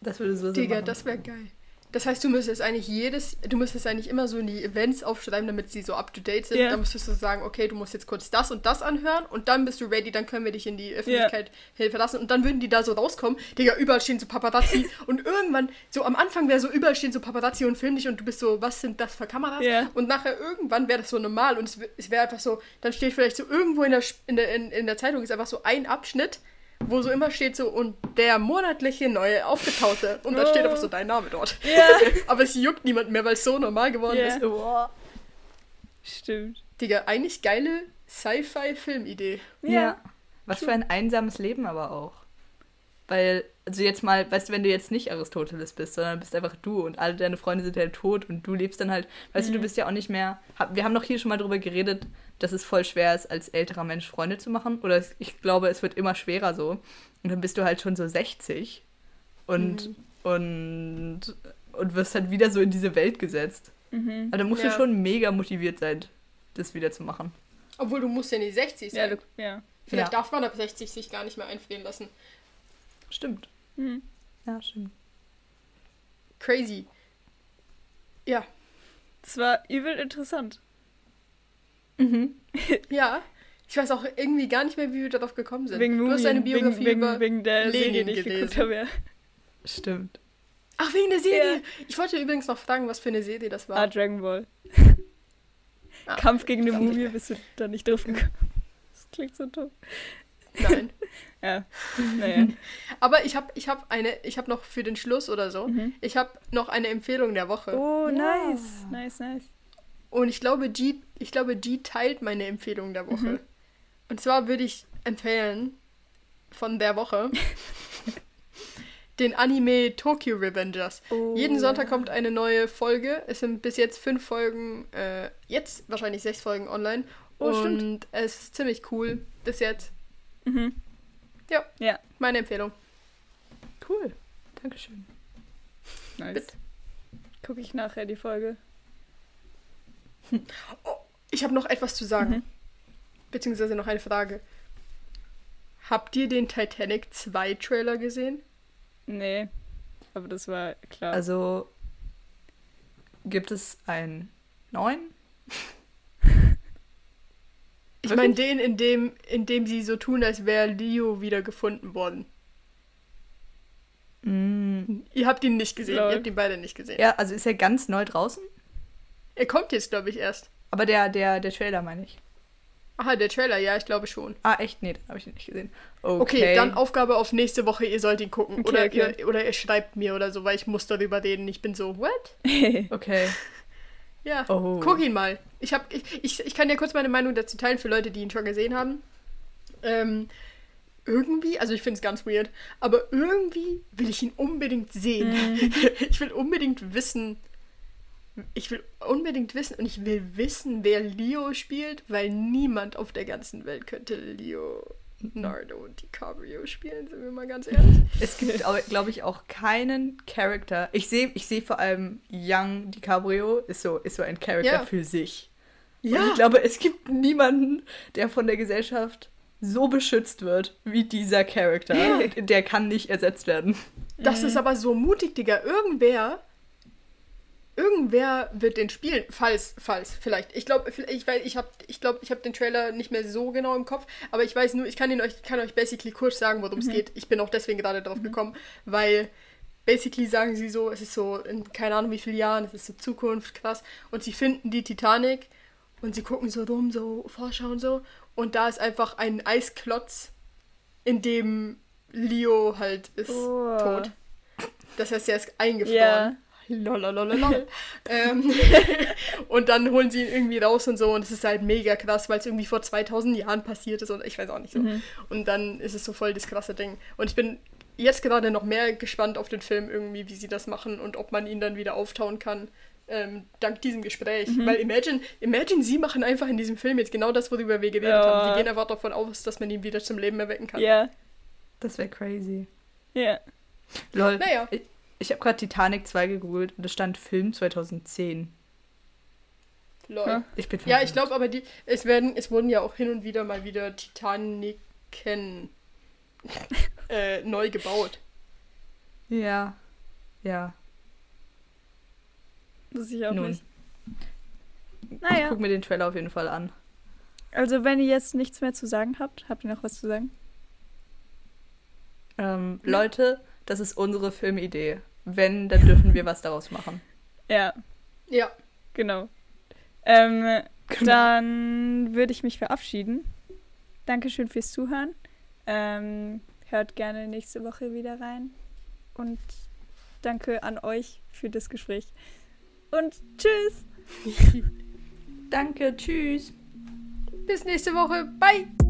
Das würde so Digga, machen. das wäre geil. Das heißt, du müsstest eigentlich jedes, du müsstest eigentlich immer so in die Events aufschreiben, damit sie so up to date sind. Ja. Dann müsstest du sagen, okay, du musst jetzt kurz das und das anhören und dann bist du ready, dann können wir dich in die Öffentlichkeit Hilfe lassen und dann würden die da so rauskommen. Digga, überall stehen so Paparazzi und irgendwann, so am Anfang wäre so, überall stehen so Paparazzi und filmen dich und du bist so, was sind das für Kameras? Ja. Und nachher irgendwann wäre das so normal und es, wär- es wäre einfach so, dann steht vielleicht so irgendwo in der, in der, in, in der Zeitung ist einfach so ein Abschnitt, wo so immer steht so, und der monatliche neue Aufgetaute. Und dann Oh. steht einfach so dein Name dort. Ja. Aber es juckt niemand mehr, weil es so normal geworden Ja. ist. Boah. Stimmt. Digga, eigentlich geile Sci-Fi-Filmidee. Ja. Was für ein einsames Leben aber auch. Weil, also jetzt mal, weißt du, wenn du jetzt nicht Aristoteles bist, sondern bist einfach du und alle deine Freunde sind halt tot und du lebst dann halt, weißt du, du bist ja auch nicht mehr. hab- Wir haben doch hier schon mal drüber geredet, dass es voll schwer ist, als älterer Mensch Freunde zu machen. Oder es, ich glaube, es wird immer schwerer so. Und dann bist du halt schon so 60 und, und, und wirst halt wieder so in diese Welt gesetzt. Mhm. Also da musst Ja. du schon mega motiviert sein, das wieder zu machen. Obwohl du musst ja nicht 60 Ja, sein. du, ja. Vielleicht Ja. darf man ab 60 sich gar nicht mehr einfrieren lassen. Stimmt. Mhm. Ja, stimmt. Crazy. Ja. Das war übel interessant. Mhm. Ja. Ich weiß auch irgendwie gar nicht mehr, wie wir darauf gekommen sind. Wegen du hast eine Mumien, Biografie wegen, über... wegen, wegen der Serie, die ich geguckt gelesen. habe. Ja. Stimmt. Ach, wegen der Serie. Ja. Ich wollte übrigens noch fragen, was für eine Serie das war. Ah, Dragon Ball. Ah, Kampf gegen eine Mumie, bist du da nicht drauf gekommen. Das klingt so dumm. Nein. Ja, naja. Aber ich habe ich hab eine, ich habe noch für den Schluss oder so, Mhm. ich habe noch eine Empfehlung der Woche. Oh, nice. Nice, nice. Und ich glaube, G, ich glaube, G teilt meine Empfehlung der Woche. Mhm. Und zwar würde ich empfehlen von der Woche den Anime Tokyo Revengers. Oh, Jeden Sonntag kommt eine neue Folge. Es sind bis jetzt fünf Folgen, äh, jetzt wahrscheinlich sechs Folgen online. Oh, und stimmt. es ist ziemlich cool bis jetzt. Mhm. Ja. Ja, Meine Empfehlung. Cool. Dankeschön. nice. Gucke ich nachher die Folge. Ich habe noch etwas zu sagen. Mhm. Beziehungsweise noch eine Frage. Habt ihr den Titanic 2 Trailer gesehen? Nee, aber das war klar. Also gibt es einen neuen? Ich meine den, in dem, in dem sie so tun, als wäre Leo wieder gefunden worden. Mm. Ihr habt ihn nicht gesehen. Lol. Ihr habt ihn beide nicht gesehen. Ja, also ist er ganz neu draußen? Er kommt jetzt, glaube ich, erst. Aber der, der, der Trailer meine ich. Aha, der Trailer, ja, ich glaube schon. Ah, echt? Nee, dann habe ich ihn nicht gesehen. Okay, Okay, dann Aufgabe auf nächste Woche, ihr sollt ihn gucken. Okay, oder, okay. Ihr, oder ihr schreibt mir oder so, weil ich muss darüber reden. Ich bin so, what? Okay. Ja, Oh. guck ihn mal. Ich, hab, ich, ich, ich kann ja kurz meine Meinung dazu teilen für Leute, die ihn schon gesehen haben. Ähm, irgendwie, also ich finde es ganz weird, aber irgendwie will ich ihn unbedingt sehen. Mhm. ich will unbedingt wissen, ich will unbedingt wissen und ich will wissen, wer Leo spielt, weil niemand auf der ganzen Welt könnte Leonardo DiCaprio spielen, sind wir mal ganz ehrlich. Es gibt, glaube ich, auch keinen Charakter. Ich sehe ich seh vor allem Young DiCaprio ist so, ist so ein Charakter Ja. für sich. Ja, Und ich glaube, es gibt niemanden, der von der Gesellschaft so beschützt wird wie dieser Charakter. Der kann nicht ersetzt werden. Das Mhm. ist aber so mutig, Digga. Irgendwer. Irgendwer wird den spielen. Falls, falls, vielleicht. Ich glaube, ich, weil ich habe ich glaub, ich hab den Trailer nicht mehr so genau im Kopf, aber ich weiß nur, ich kann, ihn euch, kann euch basically kurz sagen, worum es geht. Ich bin auch deswegen gerade drauf gekommen, weil basically sagen sie so, es ist so in keine Ahnung wie vielen Jahren, es ist so Zukunft, krass. Und sie finden die Titanic und sie gucken so rum, so vorschauen so. Und da ist einfach ein Eisklotz, in dem Leo halt ist Oh. tot. Das heißt, er ist eingefroren. Ja. Lololololol. ähm, und dann holen sie ihn irgendwie raus und so und es ist halt mega krass, weil es irgendwie vor 2000 Jahren passiert ist und ich weiß auch nicht so. Und dann ist es so voll das krasse Ding. Und ich bin jetzt gerade noch mehr gespannt auf den Film irgendwie, wie sie das machen und ob man ihn dann wieder auftauen kann. Ähm, dank diesem Gespräch. Weil imagine, imagine, sie machen einfach in diesem Film jetzt genau das, worüber wir geredet Ja. haben. Sie gehen einfach davon aus, dass man ihn wieder zum Leben erwecken kann. Ja. Das wäre crazy. Ja. Lol. Naja. Ich, ich habe gerade Titanic 2 gegoogelt und es stand Film 2010. Lol. Ja. Ich bin Ja, ich glaube aber, die, es, werden, es wurden ja auch hin und wieder mal wieder Titaniken äh, neu gebaut. Ja. Ja. Das ich auch Nun. nicht. Ich Naja. guck mir den Trailer auf jeden Fall an. Also, wenn ihr jetzt nichts mehr zu sagen habt, habt ihr noch was zu sagen? Ähm, Leute, das ist unsere Filmidee. Wenn, dann dürfen wir was daraus machen. Ja, Ja. genau. Ähm, Genau. Dann würde ich mich verabschieden. Dankeschön fürs Zuhören. Ähm, hört gerne nächste Woche wieder rein. Und danke an euch für das Gespräch. Und tschüss! Danke, tschüss. Bis nächste Woche. Bye.